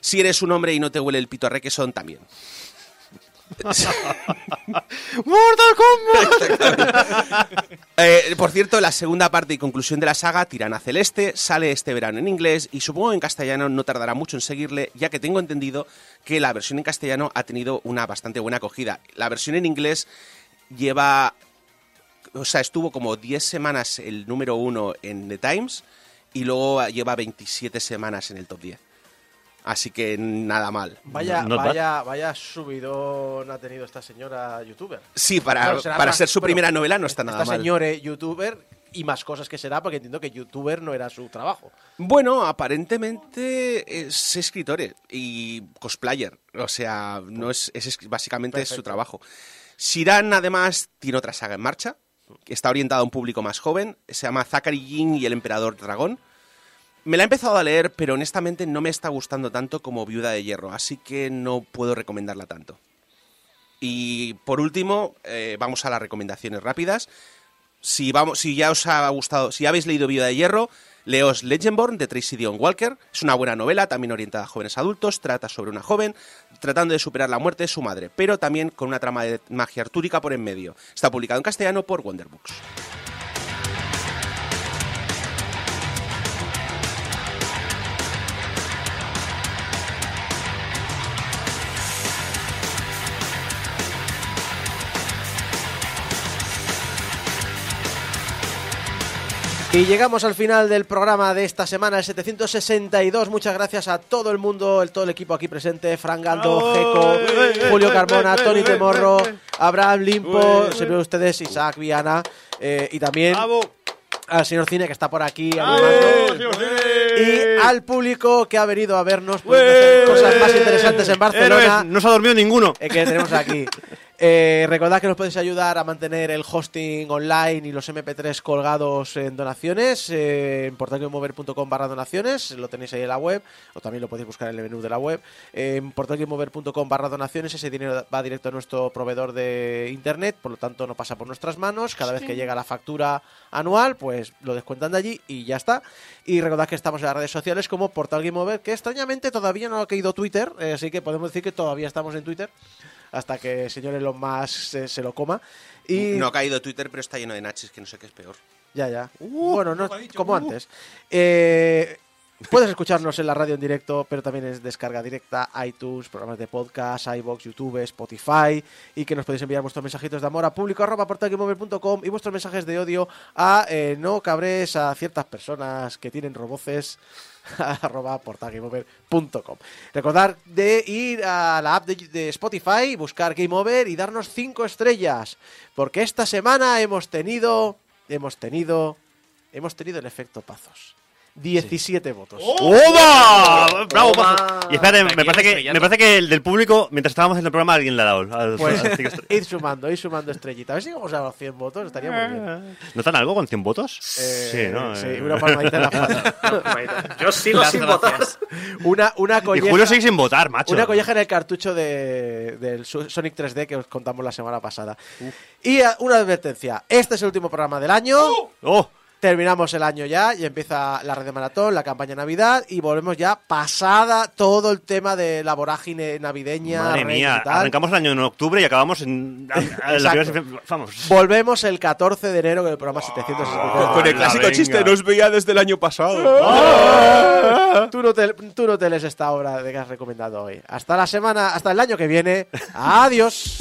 Speaker 6: Si eres un hombre y no te huele el pito a requesón, también.
Speaker 7: ¡Mortal Kombat!
Speaker 6: Eh, por cierto, la segunda parte y conclusión de la saga, Tirana Celeste, sale este verano en inglés y supongo que en castellano no tardará mucho en seguirle, ya que tengo entendido que la versión en castellano ha tenido una bastante buena acogida. La versión en inglés lleva, o sea, estuvo como 10 semanas el número uno en The Times y luego lleva 27 semanas en el top 10. Así que nada mal.
Speaker 4: Vaya, vaya, vaya subidón ha tenido esta señora youtuber.
Speaker 6: Sí, para,
Speaker 4: Claro,
Speaker 6: para
Speaker 4: más-
Speaker 6: ser su
Speaker 4: bueno,
Speaker 6: primera novela no está nada
Speaker 4: Esta
Speaker 6: mal.
Speaker 4: señora youtuber y más cosas que será, porque entiendo que youtuber no era su trabajo.
Speaker 6: Bueno, aparentemente es escritor y cosplayer. O sea, no es, es es- básicamente es su trabajo. Shiran, además, tiene otra saga en marcha. que Está orientada a un público más joven. Se llama Zachary Jin y el Emperador Dragón. Me la he empezado a leer, pero honestamente no me está gustando tanto como Viuda de Hierro, así que no puedo recomendarla tanto. Y por último, eh, vamos a las recomendaciones rápidas. Si, ya os ha gustado, si habéis leído Viuda de Hierro, leos Legendborn de Tracy Dion Walker. Es una buena novela, también orientada a jóvenes adultos. Trata sobre una joven tratando de superar la muerte de su madre, pero también con una trama de magia artúrica por en medio. Está publicado en castellano por Wonderbooks.
Speaker 4: Y llegamos al final del programa de esta semana, el 762. Muchas gracias a todo el mundo, el, todo el equipo aquí presente: Fran Galdo, Jeco, Julio Carmona, Tony Temorro, Abraham Limpo, se ve ustedes, Isaac Viana, eh, y también al señor Cine que está por aquí. Y al público que ha venido a vernos hacer cosas más interesantes en Barcelona.
Speaker 5: Héroes, no se ha dormido ninguno.
Speaker 4: eh, que tenemos aquí. Eh, recordad que nos podéis ayudar a mantener el hosting online y los MP3 colgados en donaciones eh, en portalquemover.com barra donaciones, lo tenéis ahí en la web, o también lo podéis buscar en el menú de la web. Eh, en portalquemover.com barra donaciones, ese dinero va directo a nuestro proveedor de internet, por lo tanto no pasa por nuestras manos. Cada vez que llega la factura anual, pues lo descuentan de allí y ya está. Y recordad que estamos en las redes sociales como Portal Game Over, que extrañamente todavía no ha caído Twitter, eh, así que podemos decir que todavía estamos en Twitter hasta que el señor Elon Musk se, se lo coma. Y
Speaker 6: No ha caído Twitter, pero está lleno de nachis, que no sé qué es peor.
Speaker 4: ya, ya. bueno, no como antes. Eh, puedes escucharnos en la radio en directo, pero también es descarga directa, iTunes, programas de podcast, iBox, YouTube, Spotify, y que nos podéis enviar vuestros mensajitos de amor a público y vuestros mensajes de odio a eh, no cabres a ciertas personas que tienen roboces arroba. Recordar de ir a la app de, de Spotify, buscar Game Over y darnos cinco estrellas, porque esta semana hemos tenido, hemos tenido, hemos tenido el efecto Pazos. 17 votos.
Speaker 5: ¡Oba! ¡Bravo! Y espérate, me parece, que,
Speaker 7: estrellado.
Speaker 5: me parece que el del público, mientras estábamos en el programa, alguien le ha dado. al-
Speaker 4: Pues
Speaker 5: al cinco estrellas.
Speaker 4: ir sumando, ir sumando estrellita. A ver si llegamos a los 100 votos, estaría muy bien.
Speaker 5: ¿No están algo con 100 votos?
Speaker 4: Eh,
Speaker 5: sí, ¿no?
Speaker 4: sí,
Speaker 5: Eh,
Speaker 4: una palmadita en la espalda.
Speaker 8: Yo sigo
Speaker 7: Las
Speaker 8: sin
Speaker 7: gracias.
Speaker 8: votar.
Speaker 4: Una, una
Speaker 5: Y
Speaker 4: colleja,
Speaker 5: Julio sigue sin votar, macho.
Speaker 4: una colleja en el cartucho de, del Su- Sonic 3D que os contamos la semana pasada. Y eh, una advertencia. Este es el último programa del año.
Speaker 5: ¡Oh!
Speaker 4: Terminamos el año ya y empieza la red de maratón, la campaña Navidad y volvemos ya pasada todo el tema de la vorágine navideña.
Speaker 5: Madre mía,
Speaker 4: y tal.
Speaker 5: arrancamos el año en octubre y acabamos en. a- a- la primera- Vamos.
Speaker 4: Volvemos el 14 de enero con el programa 763.
Speaker 6: Con el clásico chiste, no os veía desde el año pasado.
Speaker 4: Tú no, te, tú no te lees esta obra de que has recomendado hoy. Hasta la semana, hasta el año que viene. Adiós.